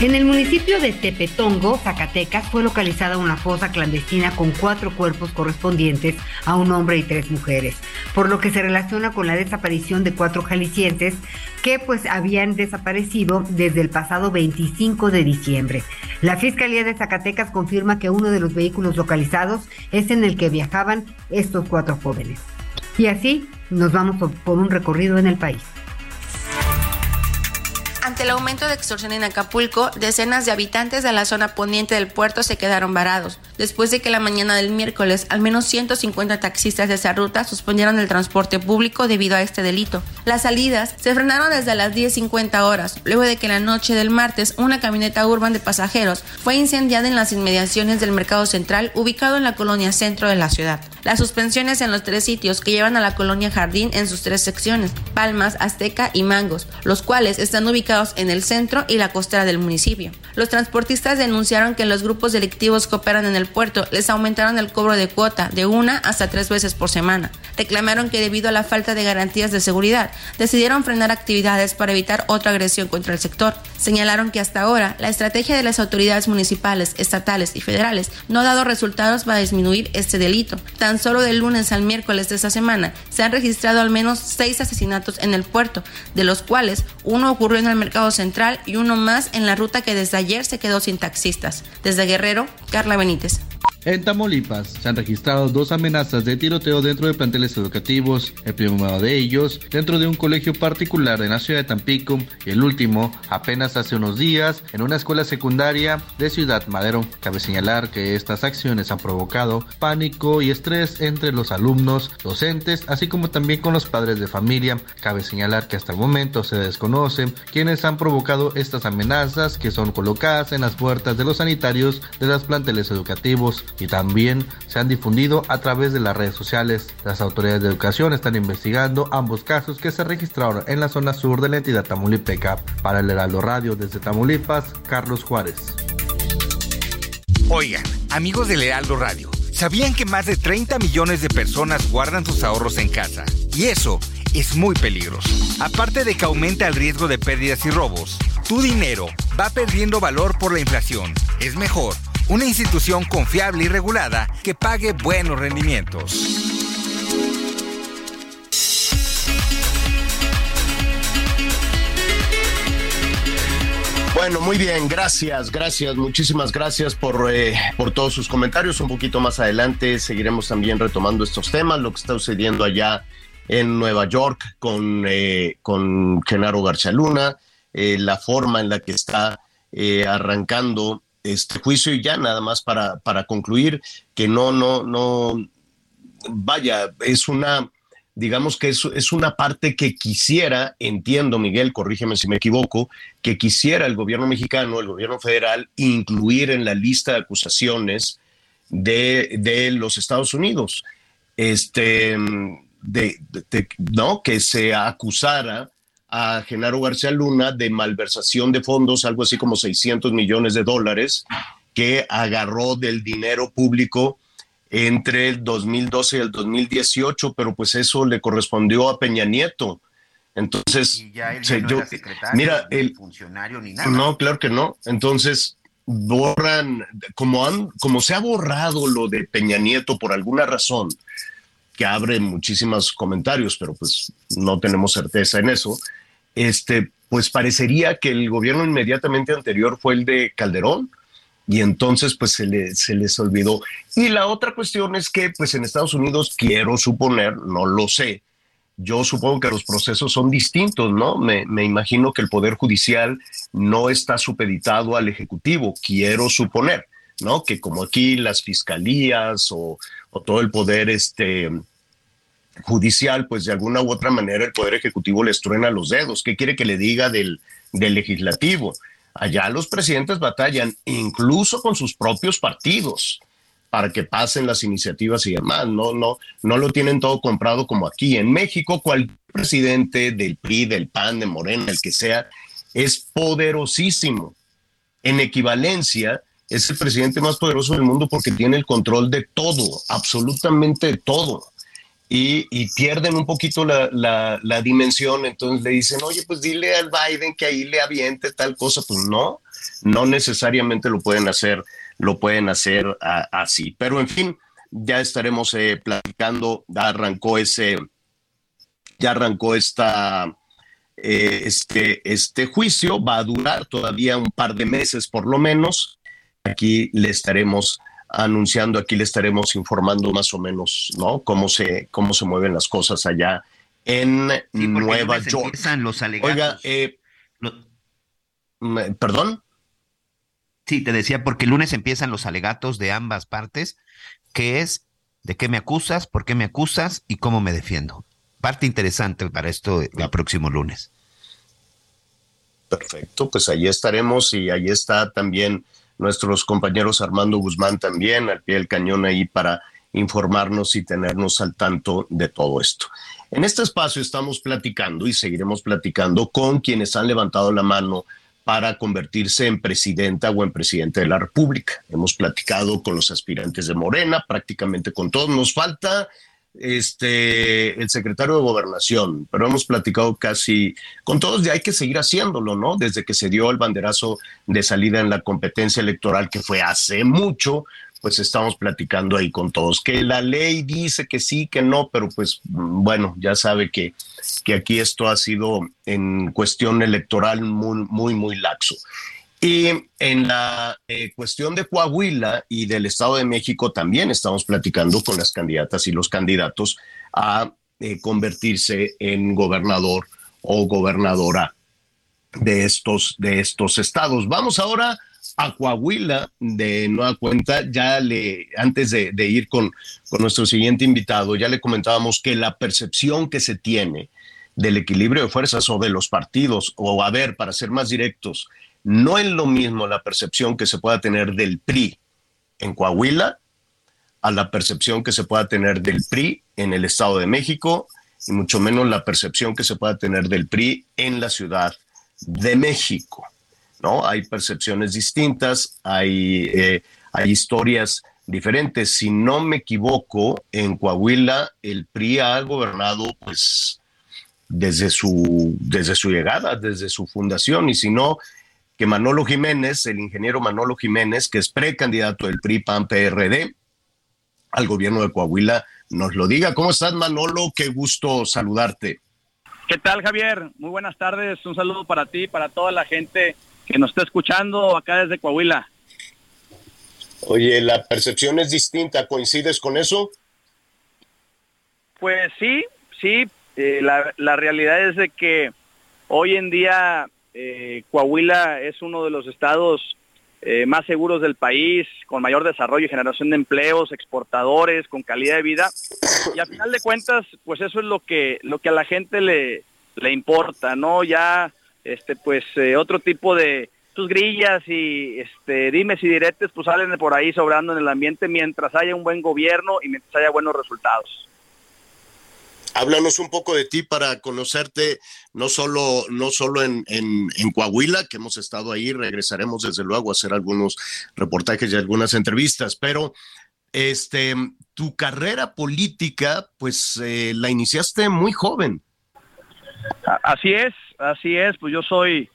En el municipio de Tepetongo, Zacatecas, fue localizada una fosa clandestina con cuatro cuerpos correspondientes a un hombre y tres mujeres, por lo que se relaciona con la desaparición de cuatro jaliscienses que pues habían desaparecido desde el pasado 25 de diciembre. La Fiscalía de Zacatecas confirma que uno de los vehículos localizados es en el que viajaban estos cuatro jóvenes. Y así nos vamos por- un recorrido en el país. Ante el aumento de extorsión en Acapulco, decenas de habitantes de la zona poniente del puerto se quedaron varados, después de que la mañana del miércoles al menos 150 taxistas de esa ruta suspendieron el transporte público debido a este delito. Las salidas se frenaron desde las 10.50 horas, luego de que la noche del martes una camioneta urban de pasajeros fue incendiada en las inmediaciones del mercado central ubicado en la colonia centro de la ciudad. Las suspensiones en los tres sitios que llevan a la colonia Jardín en sus tres secciones, Palmas, Azteca y Mangos, los cuales están ubicados en el centro y la costera del municipio. Los transportistas denunciaron que los grupos delictivos que operan en el puerto les aumentaron el cobro de cuota de una hasta tres veces por semana. Reclamaron que debido a la falta de garantías de seguridad, decidieron frenar actividades para evitar otra agresión contra el sector. Señalaron que hasta ahora la estrategia de las autoridades municipales, estatales y federales no ha dado resultados para disminuir este delito. Tan solo del lunes al miércoles de esta semana se han registrado al menos seis asesinatos en el puerto, de los cuales uno ocurrió en el mercado central y uno más en la ruta que desde ayer se quedó sin taxistas. Desde Guerrero, Carla Benítez. En Tamaulipas se han registrado dos amenazas de tiroteo dentro de planteles educativos, el primero de ellos dentro de un colegio particular en la ciudad de Tampico y el último apenas hace unos días en una escuela secundaria de Ciudad Madero. Cabe señalar que estas acciones han provocado pánico y estrés entre los alumnos, docentes, así como también con los padres de familia. Cabe señalar que hasta el momento se desconocen quienes han provocado estas amenazas que son colocadas en las puertas de los sanitarios de los planteles educativos y también se han difundido a través de las redes sociales. Las autoridades de educación están investigando ambos casos que se registraron en la zona sur de la entidad tamaulipeca. Para el Heraldo Radio desde Tamaulipas, Carlos Juárez. Oigan, amigos del Heraldo Radio, ¿sabían que más de 30 millones de personas guardan sus ahorros en casa? Y eso es muy peligroso. Aparte de que aumenta el riesgo de pérdidas y robos, tu dinero va perdiendo valor por la inflación. Es mejor una institución confiable y regulada que pague buenos rendimientos. Bueno, muy bien, gracias, gracias, muchísimas gracias por, eh, por todos sus comentarios. Un poquito más adelante seguiremos también retomando estos temas, lo que está sucediendo allá en Nueva York con, eh, con Genaro García Luna, eh, la forma en la que está arrancando este juicio y ya nada más para, para concluir que no, no, no, vaya, es una digamos que es, es, una parte que quisiera, entiendo Miguel, corrígeme si me equivoco, que quisiera el gobierno mexicano, el gobierno federal, incluir en la lista de acusaciones de, de los Estados Unidos. Este, de, ¿no? Que se acusara a Genaro García Luna de malversación de fondos, algo así como 600 millones de dólares, que agarró del dinero público entre el 2012 y el 2018, pero pues eso le correspondió a Peña Nieto. Entonces, mira, el funcionario ni nada. No, claro que no. Entonces, borran, como, han, como se ha borrado lo de Peña Nieto por alguna razón, que abre muchísimos comentarios, pero pues no tenemos certeza en eso, este, pues parecería que el gobierno inmediatamente anterior fue el de Calderón, y entonces pues se, se les olvidó. Y la otra cuestión es que pues en Estados Unidos quiero suponer, no lo sé, yo supongo que los procesos son distintos, ¿no? Me, me, imagino que el Poder Judicial no está supeditado al Ejecutivo, quiero suponer, ¿no? Que como aquí las fiscalías o, o, todo el poder este, judicial, pues de alguna u otra manera el Poder Ejecutivo les truena los dedos. ¿Qué quiere que le diga del, del Legislativo? Allá los presidentes batallan incluso con sus propios partidos para que pasen las iniciativas y demás. No, no, no lo tienen todo comprado como aquí. En México, cualquier presidente del PRI, del PAN, de Morena, el que sea, es poderosísimo. En equivalencia, es el presidente más poderoso del mundo porque tiene el control de todo, absolutamente de todo y, pierden un poquito la, la, dimensión, entonces le dicen, oye, pues dile al Biden que ahí le aviente tal cosa, pues no, no necesariamente lo pueden hacer, lo pueden hacer así, pero en fin, ya estaremos eh, platicando, ya arrancó ese, ya arrancó esta, eh, este, este juicio, va a durar todavía un par de meses por lo menos, aquí le estaremos anunciando, aquí le estaremos informando más o menos, ¿no? Cómo se, cómo se mueven las cosas allá en Nueva York. Los. Oiga, eh, ¿perdón? Sí, te decía, porque el lunes empiezan los alegatos de ambas partes, que es de qué me acusas, por qué me acusas y cómo me defiendo. Parte interesante para esto el próximo lunes. Perfecto, pues ahí estaremos y ahí está también nuestros compañeros Armando Guzmán también al pie del cañón ahí para informarnos y tenernos al tanto de todo esto. En este espacio estamos platicando y seguiremos platicando con quienes han levantado la mano para convertirse en presidenta o en presidente de la República. Hemos platicado con los aspirantes de Morena, prácticamente con todos. Nos falta este, el secretario de Gobernación, pero hemos platicado casi con todos y hay que seguir haciéndolo, ¿no? Desde que se dio el banderazo de salida en la competencia electoral, que fue hace mucho, pues estamos platicando ahí con todos. Que la ley dice que sí, que no, pero pues bueno, ya sabe que, que aquí esto ha sido en cuestión electoral muy, muy, muy laxo. Y en la eh, cuestión de Coahuila y del Estado de México también estamos platicando con las candidatas y los candidatos a eh, convertirse en gobernador o gobernadora de estos, de estos estados. Vamos ahora a Coahuila de nueva cuenta. Ya le, antes de, de ir con, con nuestro siguiente invitado, ya le comentábamos que la percepción que se tiene del equilibrio de fuerzas o de los partidos, o a ver, para ser más directos, no es lo mismo la percepción que se pueda tener del PRI en Coahuila a la percepción que se pueda tener del PRI en el Estado de México y mucho menos la percepción que se pueda tener del PRI en la Ciudad de México. ¿no? Hay percepciones distintas, hay, eh, hay historias diferentes. Si no me equivoco, en Coahuila el PRI ha gobernado pues desde su, desde su llegada, desde su fundación, y si no, que Manolo Jiménez, el ingeniero Manolo Jiménez, que es precandidato del PRI PAN PRD al gobierno de Coahuila, nos lo diga. ¿Cómo estás, Manolo? Qué gusto saludarte. ¿Qué tal, Javier? Muy buenas tardes. Un saludo para ti, para toda la gente que nos está escuchando acá desde Coahuila. Oye, la percepción es distinta, ¿coincides con eso? Pues sí, sí, eh, la, la, realidad es de que hoy en día eh, Coahuila es uno de los estados eh, más seguros del país, con mayor desarrollo y generación de empleos, exportadores, con calidad de vida. Y al final de cuentas, pues eso es lo que, lo que a la gente le, le importa, ¿no? Ya, este, pues eh, otro tipo de tus grillas y este, dimes y diretes, pues salen por ahí sobrando en el ambiente mientras haya un buen gobierno y mientras haya buenos resultados. Háblanos un poco de ti para conocerte, no solo, no solo en, en, Coahuila, que hemos estado ahí, regresaremos desde luego a hacer algunos reportajes y algunas entrevistas, pero este, tu carrera política, pues eh, la iniciaste muy joven. Así es, así es, pues yo soy,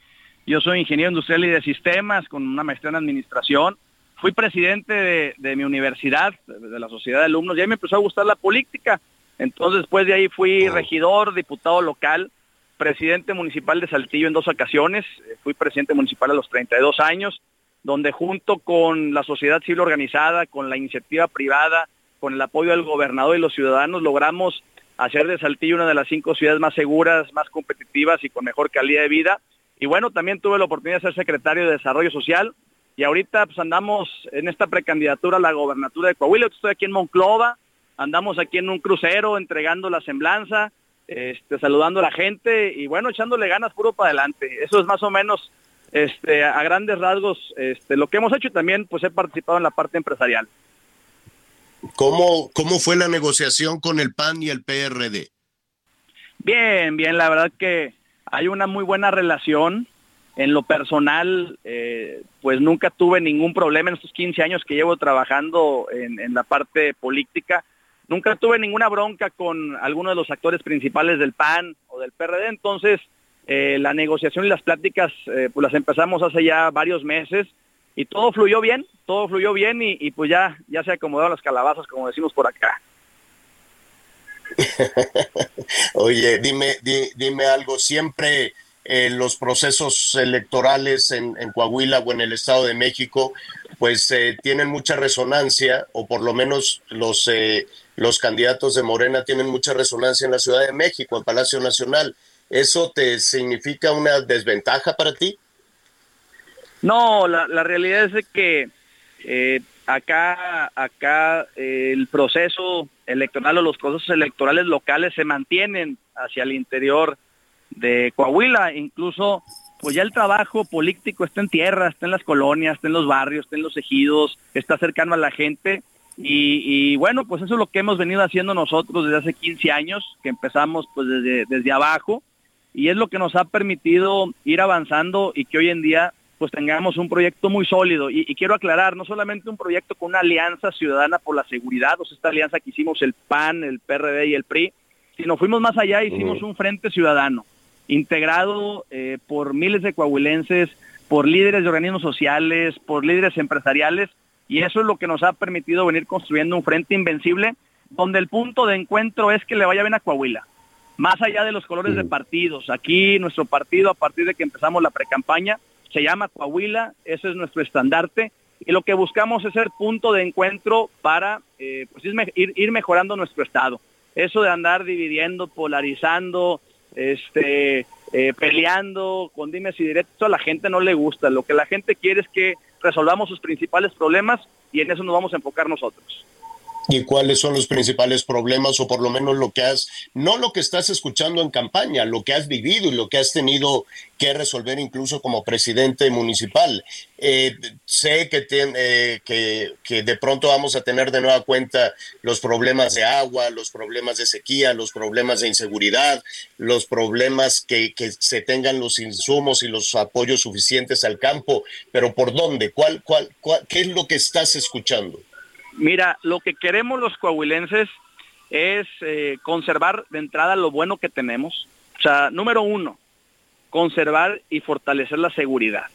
yo soy ingeniero industrial y de sistemas con una maestría en administración. Fui presidente de, de mi universidad, de la sociedad de alumnos, y ahí me empezó a gustar la política entonces, después de ahí fui regidor, diputado local, presidente municipal de Saltillo en dos ocasiones, eh, fui presidente municipal a los 32 años, donde junto con la sociedad civil organizada, con la iniciativa privada, con el apoyo del gobernador y los ciudadanos, logramos hacer de Saltillo una de las cinco ciudades más seguras, más competitivas y con mejor calidad de vida. Y bueno, también tuve la oportunidad de ser secretario de Desarrollo Social y ahorita pues andamos en esta precandidatura a la gobernatura de Coahuila. Estoy aquí en Monclova, andamos aquí en un crucero entregando la semblanza, este, saludando a la gente y bueno, echándole ganas puro para adelante. Eso es más o menos este, a grandes rasgos este, lo que hemos hecho y también pues he participado en la parte empresarial. ¿Cómo, ¿Cómo fue la negociación con el PAN y el PRD? Bien, bien, la verdad que hay una muy buena relación. En lo personal, eh, pues nunca tuve ningún problema en estos 15 años que llevo trabajando en, en la parte política nunca tuve ninguna bronca con alguno de los actores principales del PAN o del PRD, entonces eh, la negociación y las pláticas eh, pues las empezamos hace ya varios meses y todo fluyó bien, todo fluyó bien y, pues ya, ya se acomodaron las calabazas, como decimos por acá. Oye, dime, di, dime algo, siempre eh, los procesos electorales en, Coahuila o en el Estado de México, pues eh, tienen mucha resonancia, o por lo menos los eh, los candidatos de Morena tienen mucha resonancia en la Ciudad de México, en Palacio Nacional. ¿Eso te significa una desventaja para ti? No, la, la realidad es que eh, acá, acá eh, el proceso electoral o los procesos electorales locales se mantienen hacia el interior de Coahuila, incluso pues ya el trabajo político está en tierra, está en las colonias, está en los barrios, está en los ejidos, está cercano a la gente. Y, bueno, pues eso es lo que hemos venido haciendo nosotros desde hace 15 años, que empezamos pues desde, desde abajo, y es lo que nos ha permitido ir avanzando y que hoy en día pues tengamos un proyecto muy sólido. Y, y, quiero aclarar, no solamente un proyecto con una alianza ciudadana por la seguridad, o sea, esta alianza que hicimos el PAN, el PRD y el PRI, sino fuimos más allá, hicimos un frente ciudadano, integrado eh, por miles de coahuilenses, por líderes de organismos sociales, por líderes empresariales, y eso es lo que nos ha permitido venir construyendo un frente invencible donde el punto de encuentro es que le vaya bien a Coahuila, más allá de los colores de partidos. Aquí nuestro partido, a partir de que empezamos la precampaña, se llama Coahuila, ese es nuestro estandarte, y lo que buscamos es ser punto de encuentro para eh, pues ir, ir mejorando nuestro estado. Eso de andar dividiendo, polarizando, este, eh, peleando con dimes y directos, a la gente no le gusta. Lo que la gente quiere es que resolvamos sus principales problemas y en eso nos vamos a enfocar nosotros y cuáles son los principales problemas o por lo menos lo que has, no lo que estás escuchando en campaña, lo que has vivido y lo que has tenido que resolver incluso como presidente municipal. Eh, sé que, eh, que, que, de pronto vamos a tener de nueva cuenta los problemas de agua, los problemas de sequía, los problemas de inseguridad, los problemas que, que se tengan los insumos y los apoyos suficientes al campo, pero ¿por dónde? ¿Cuál, cuál, cuál, ¿Qué es lo que estás escuchando? Mira, lo que queremos los coahuilenses es eh, conservar de entrada lo bueno que tenemos. O sea, número uno, conservar y fortalecer la seguridad.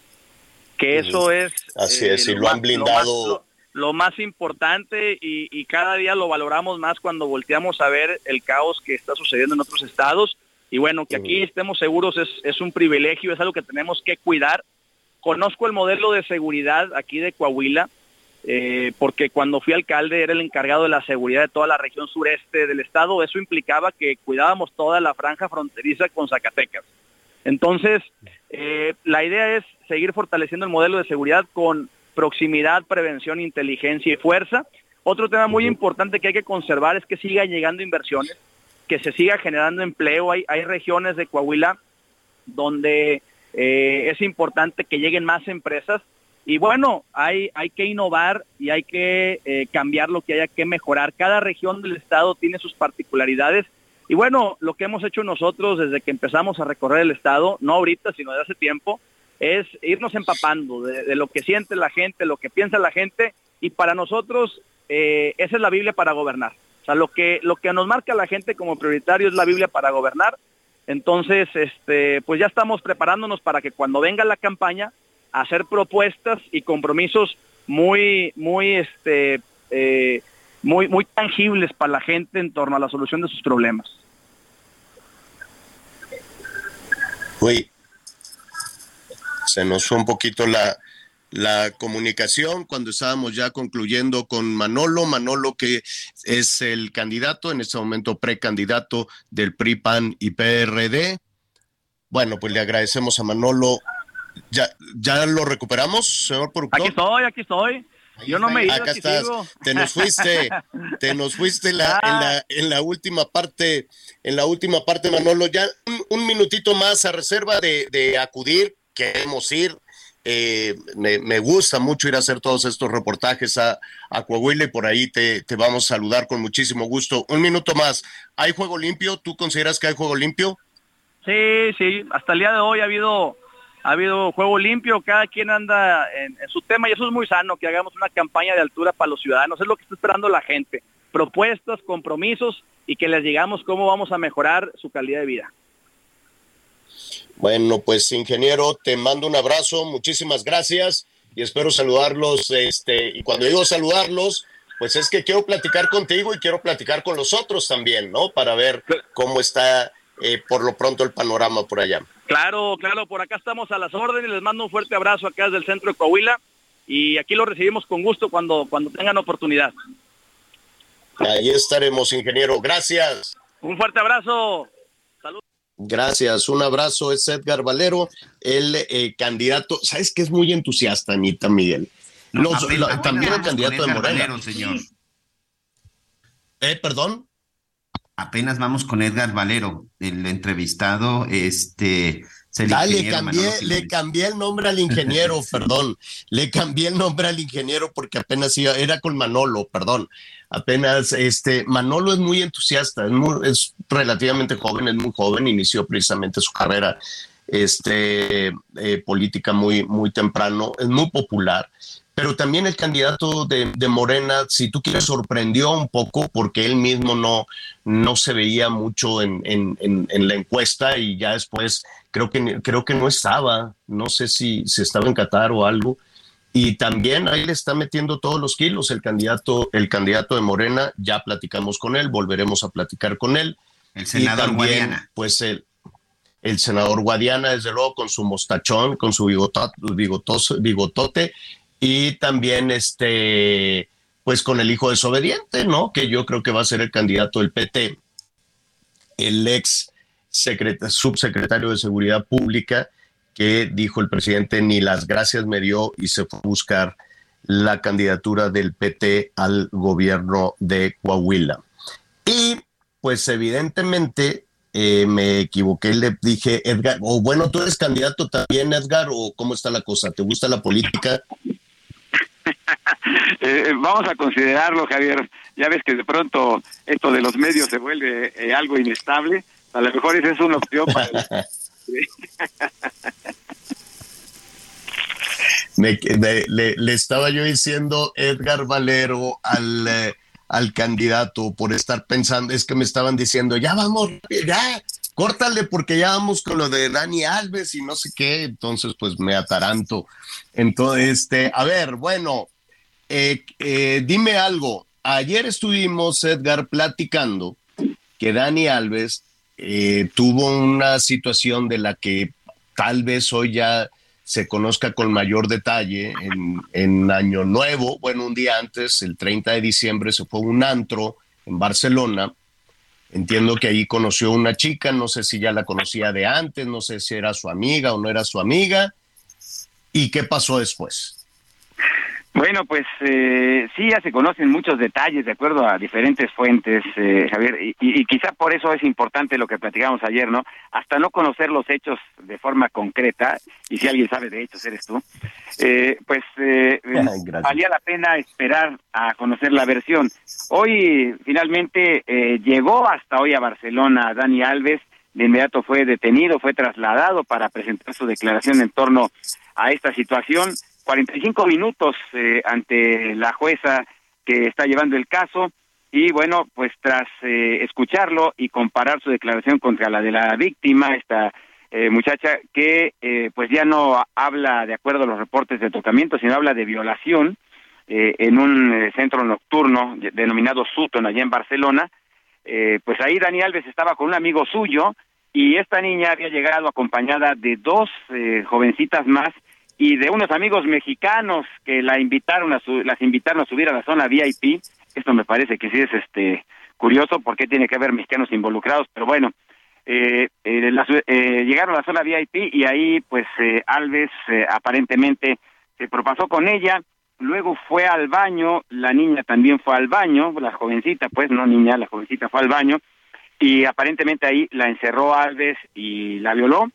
Que eso es... Así es, eh, y lo, lo han blindado... Lo más, lo, lo más importante y, y, cada día lo valoramos más cuando volteamos a ver el caos que está sucediendo en otros estados. Y bueno, que aquí estemos seguros es, es un privilegio, es algo que tenemos que cuidar conozco el modelo de seguridad aquí de Coahuila, eh, porque cuando fui alcalde era el encargado de la seguridad de toda la región sureste del estado. Eso implicaba que cuidábamos toda la franja fronteriza con Zacatecas. Entonces, eh, la idea es seguir fortaleciendo el modelo de seguridad con proximidad, prevención, inteligencia y fuerza. Otro tema muy importante que hay que conservar es que sigan llegando inversiones, que se siga generando empleo. Hay, hay regiones de Coahuila donde eh, es importante que lleguen más empresas y bueno, hay, hay que innovar y hay que eh, cambiar lo que haya que mejorar. Cada región del estado tiene sus particularidades y bueno, lo que hemos hecho nosotros desde que empezamos a recorrer el estado, no ahorita, sino de hace tiempo, es irnos empapando de, lo que siente la gente, lo que piensa la gente y para nosotros eh, esa es la Biblia para gobernar. O sea, lo que, lo que nos marca la gente como prioritario es la Biblia para gobernar. Entonces, este, pues ya estamos preparándonos para que cuando venga la campaña, hacer propuestas y compromisos muy, muy, este, eh, muy, muy tangibles para la gente en torno a la solución de sus problemas. Uy, se nos fue un poquito la, la comunicación cuando estábamos ya concluyendo con Manolo, Manolo que es el candidato, en este momento precandidato del PRI, PAN y PRD. Bueno, pues le agradecemos a Manolo. ¿Ya, ya lo recuperamos, señor productor? Aquí estoy, aquí estoy. Yo no me he ido, Acá estás. Te nos fuiste, te nos fuiste la, en, la, en la última parte, en la última parte, Manolo. Ya un, un minutito más a reserva de, de acudir, queremos ir. Eh, me, me, gusta mucho ir a hacer todos estos reportajes a, a Coahuila y por ahí te, te, vamos a saludar con muchísimo gusto. Un minuto más. ¿Hay juego limpio? ¿Tú consideras que hay juego limpio? Sí, sí. Hasta el día de hoy ha habido ha habido juego limpio, cada quien anda en, su tema y eso es muy sano, que hagamos una campaña de altura para los ciudadanos, es lo que está esperando la gente, propuestas, compromisos y que les digamos cómo vamos a mejorar su calidad de vida. Bueno, pues ingeniero, te mando un abrazo, muchísimas gracias y espero saludarlos, este, y cuando digo saludarlos, pues es que quiero platicar contigo y quiero platicar con los otros también, ¿no? Para ver cómo está eh, por lo pronto el panorama por allá. Claro, claro, por acá estamos a las órdenes, les mando un fuerte abrazo acá desde el centro de Coahuila y aquí lo recibimos con gusto cuando, cuando tengan oportunidad. Ahí estaremos, ingeniero, gracias. Un fuerte abrazo. Salud. Gracias, un abrazo. Es Edgar Valero, el eh, candidato. ¿Sabes que es muy entusiasta, Anita Miguel? Los, también el candidato de Morena. Valero, señor. Eh, perdón. Apenas vamos con Edgar Valero, el entrevistado, este. Ah, le cambié, le cambié el nombre al ingeniero, perdón. Le cambié el nombre al ingeniero porque apenas iba, era con Manolo, perdón. Apenas, este, Manolo es muy entusiasta, es, muy, es relativamente joven, es muy joven, inició precisamente su carrera este, eh, política muy, muy temprano, es muy popular pero también el candidato de, de, Morena, si tú quieres, sorprendió un poco porque él mismo no, no se veía mucho en, en, en, en, la encuesta y ya después creo que, creo que no estaba, no sé si, si estaba en Qatar o algo. Y también ahí le está metiendo todos los kilos el candidato, el candidato de Morena, ya platicamos con él, volveremos a platicar con él. El senador y también, Guadiana. Pues el, el senador Guadiana, desde luego, con su mostachón, con su bigotote, bigotoso, bigotote y también este pues con el hijo desobediente, ¿no? Que yo creo que va a ser el candidato del PT, el ex subsecretario de Seguridad Pública, que dijo el presidente ni las gracias me dio y se fue a buscar la candidatura del PT al gobierno de Coahuila. Y pues evidentemente eh, me equivoqué, le dije, Edgar, o bueno, tú eres candidato también, Edgar, o cómo está la cosa, ¿te gusta la política? eh, vamos a considerarlo, Javier. Ya ves que de pronto esto de los medios se vuelve eh, algo inestable. A lo mejor esa es una opción para... le, estaba yo diciendo Edgar Valero al, eh, al candidato por estar pensando, es que me estaban diciendo, ya vamos, ya, córtale porque ya vamos con lo de Dani Alves y no sé qué, entonces pues me ataranto. Entonces, este, a ver, bueno, eh, eh, dime algo, ayer estuvimos, Edgar, platicando que Dani Alves eh, tuvo una situación de la que tal vez hoy ya se conozca con mayor detalle en, Año Nuevo, bueno, un día antes, el 30 de diciembre, se fue un antro en Barcelona. Entiendo que ahí conoció una chica, no sé si ya la conocía de antes, no sé si era su amiga o no era su amiga. ¿Y qué pasó después? Bueno, pues eh, sí, ya se conocen muchos detalles de acuerdo a diferentes fuentes, eh, Javier, y, y, quizá por eso es importante lo que platicamos ayer, ¿no? Hasta no conocer los hechos de forma concreta, y si alguien sabe de hechos eres tú, eh, pues eh, valía la pena esperar a conocer la versión. Hoy finalmente eh, llegó hasta hoy a Barcelona Dani Alves, de inmediato fue detenido, fue trasladado para presentar su declaración en torno a esta situación. 45 minutos eh, ante la jueza que está llevando el caso. Y bueno, pues tras eh, escucharlo y comparar su declaración contra la de la víctima, esta eh, muchacha que eh, pues ya no habla de acuerdo a los reportes de tocamiento, sino habla de violación eh, en un eh, centro nocturno denominado Sutton allá en Barcelona, pues ahí Dani Alves estaba con un amigo suyo y esta niña había llegado acompañada de dos jovencitas más y de unos amigos mexicanos que la invitaron a su, las invitaron a subir a la zona VIP. Esto me parece que sí es este curioso porque tiene que haber mexicanos involucrados, pero bueno, eh, eh, la, eh, llegaron a la zona VIP y ahí pues eh, Alves eh, aparentemente se propasó con ella, luego fue al baño, la niña también fue al baño, la jovencita pues no niña, la jovencita fue al baño y aparentemente ahí la encerró Alves y la violó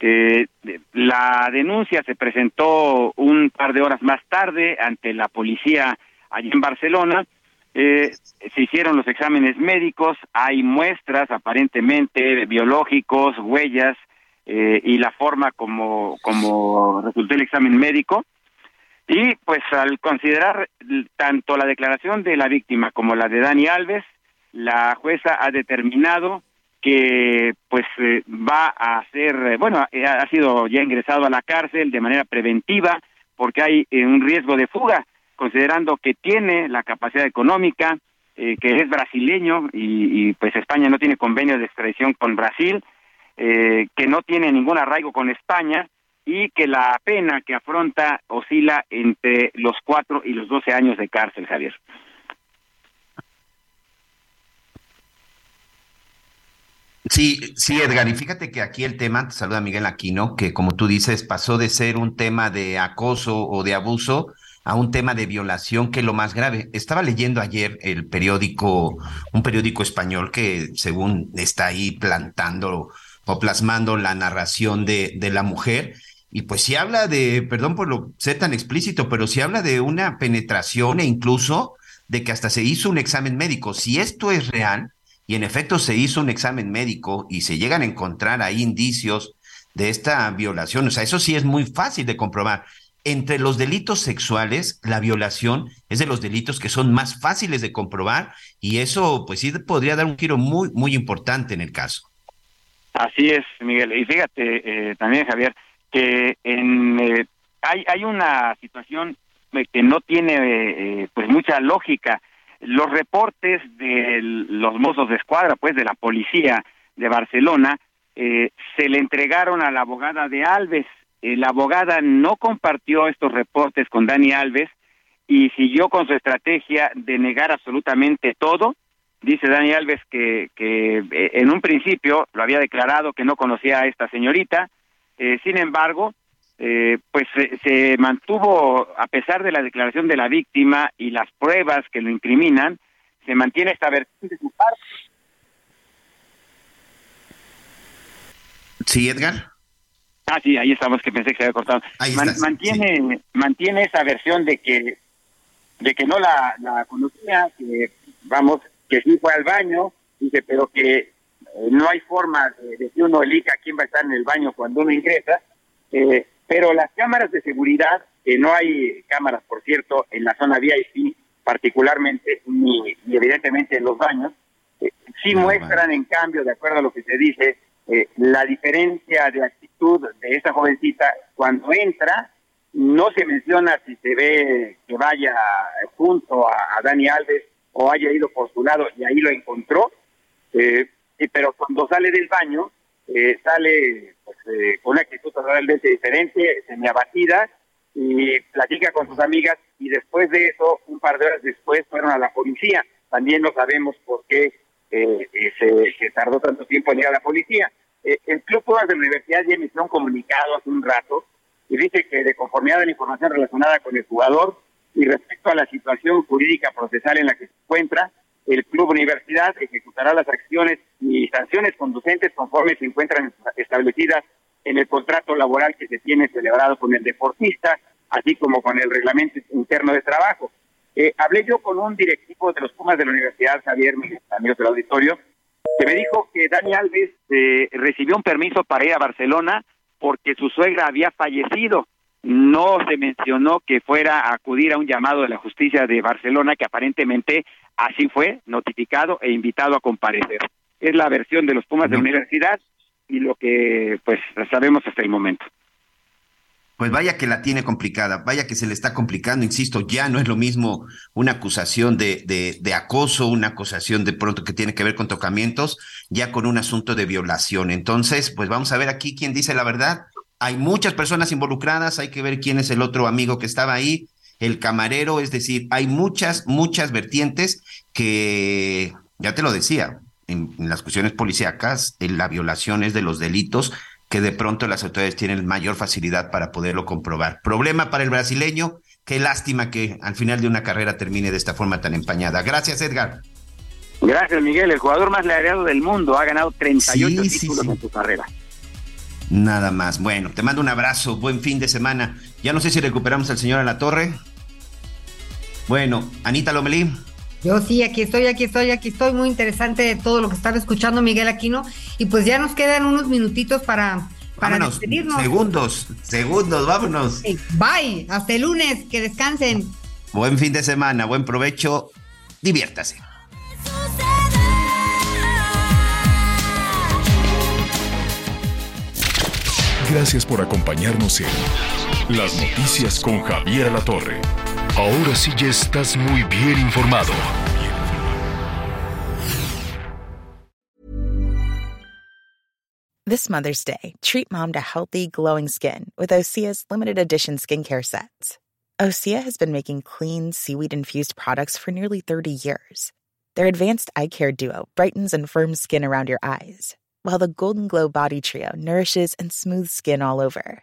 eh, la denuncia se presentó un par de horas más tarde ante la policía allí en Barcelona. Eh, se hicieron los exámenes médicos, hay muestras aparentemente biológicos, huellas eh, y la forma como, como resultó el examen médico. Y pues al considerar tanto la declaración de la víctima como la de Dani Alves, la jueza ha determinado que pues eh, va a ser, eh, bueno, eh, ha sido ya ingresado a la cárcel de manera preventiva porque hay eh, un riesgo de fuga, considerando que tiene la capacidad económica, que es brasileño y, y, pues España no tiene convenio de extradición con Brasil, que no tiene ningún arraigo con España y que la pena que afronta oscila entre los cuatro y los doce años de cárcel, Javier. Sí, sí, Edgar, y fíjate que aquí el tema, te saluda Miguel Aquino, que como tú dices, pasó de ser un tema de acoso o de abuso a un tema de violación, que es lo más grave. Estaba leyendo ayer el periódico, un periódico español que según está ahí plantando o plasmando la narración de, de la mujer, y pues sí habla de, perdón por lo ser tan explícito, pero sí habla de una penetración e incluso de que hasta se hizo un examen médico. Si esto es real, y en efecto se hizo un examen médico y se llegan a encontrar ahí indicios de esta violación, o sea, eso sí es muy fácil de comprobar. Entre los delitos sexuales, la violación es de los delitos que son más fáciles de comprobar y eso pues sí podría dar un giro muy, muy importante en el caso. Así es, Miguel. Y fíjate eh, también, Javier, que en, eh, hay, hay una situación que no tiene eh, pues mucha lógica los reportes de los mozos de escuadra, pues de la policía de Barcelona, eh, se le entregaron a la abogada de Alves. Eh, la abogada no compartió estos reportes con Dani Alves y siguió con su estrategia de negar absolutamente todo. Dice Dani Alves que, que eh, en un principio lo había declarado que no conocía a esta señorita. Eh, sin embargo, eh, pues se, se, mantuvo, a pesar de la declaración de la víctima y las pruebas que lo incriminan, se mantiene esta versión de su parte. Sí, Edgar. Ah, sí, ahí estamos, que pensé que se había cortado. Man, mantiene, sí. mantiene esa versión de que, de que no la, la conocía, que vamos, que sí fue al baño, dice, pero que eh, no hay forma de, de, que uno elija quién va a estar en el baño cuando uno ingresa. Eh, pero las cámaras de seguridad, que no hay cámaras, por cierto, en la zona VIP, particularmente, ni, ni evidentemente en los baños, eh, sí no, muestran, bueno. en cambio, de acuerdo a lo que se dice, eh, la diferencia de actitud de esa jovencita cuando entra, no se menciona si se ve que vaya junto a, a Dani Alves o haya ido por su lado y ahí lo encontró, eh, pero cuando sale del baño, eh, sale pues, eh, con una actitud totalmente diferente, semi-abatida, y platica con sus amigas y después de eso, un par de horas después, fueron a la policía. También no sabemos por qué eh, se, tardó tanto tiempo en llegar a la policía. el Club Pumas de la Universidad ya emitió un comunicado hace un rato y dice que de conformidad a la información relacionada con el jugador y respecto a la situación jurídica procesal en la que se encuentra, el Club Universidad ejecutará las acciones y sanciones conducentes conforme se encuentran establecidas en el contrato laboral que se tiene celebrado con el deportista, así como con el reglamento interno de trabajo. Eh, hablé yo con un directivo de los Pumas de la Universidad, Javier, amigos del auditorio, que me dijo que Dani Alves eh, recibió un permiso para ir a Barcelona porque su suegra había fallecido. No se mencionó que fuera a acudir a un llamado de la justicia de Barcelona, que aparentemente así fue, notificado e invitado a comparecer. Es la versión de los Pumas de la universidad y lo que pues sabemos hasta el momento. Pues vaya que la tiene complicada, vaya que se le está complicando, insisto, ya no es lo mismo una acusación de, de, de, acoso, una acusación de pronto que tiene que ver con tocamientos, ya con un asunto de violación. Entonces, pues vamos a ver aquí quién dice la verdad. Hay muchas personas involucradas, hay que ver quién es el otro amigo que estaba ahí, el camarero, es decir, hay muchas, muchas vertientes que, ya te lo decía, en, las cuestiones policíacas, en la violación es de los delitos que de pronto las autoridades tienen mayor facilidad para poderlo comprobar. Problema para el brasileño, qué lástima que al final de una carrera termine de esta forma tan empañada. Gracias, Edgar. Gracias, Miguel. El jugador más laureado del mundo ha ganado 38 títulos en su carrera. Nada más. Bueno, te mando un abrazo. Buen fin de semana. Ya no sé si recuperamos al señor a la torre. Bueno, Anita Lomelí. Yo sí, aquí estoy, aquí estoy, aquí estoy. Muy interesante todo lo que estaba escuchando Miguel Aquino. Y pues ya nos quedan unos minutitos para, para despedirnos. Segundos, segundos, vámonos. Bye, hasta el lunes, que descansen. Buen fin de semana, buen provecho, diviértase. Gracias por acompañarnos en Las Noticias con Javier La Torre. Ahora sí ya estás muy bien informado. This Mother's Day, treat mom to healthy, glowing skin with Osea's limited edition skincare sets. Osea has been making clean, seaweed infused products for nearly 30 years. Their advanced eye care duo brightens and firms skin around your eyes, while the Golden Glow Body Trio nourishes and smooths skin all over.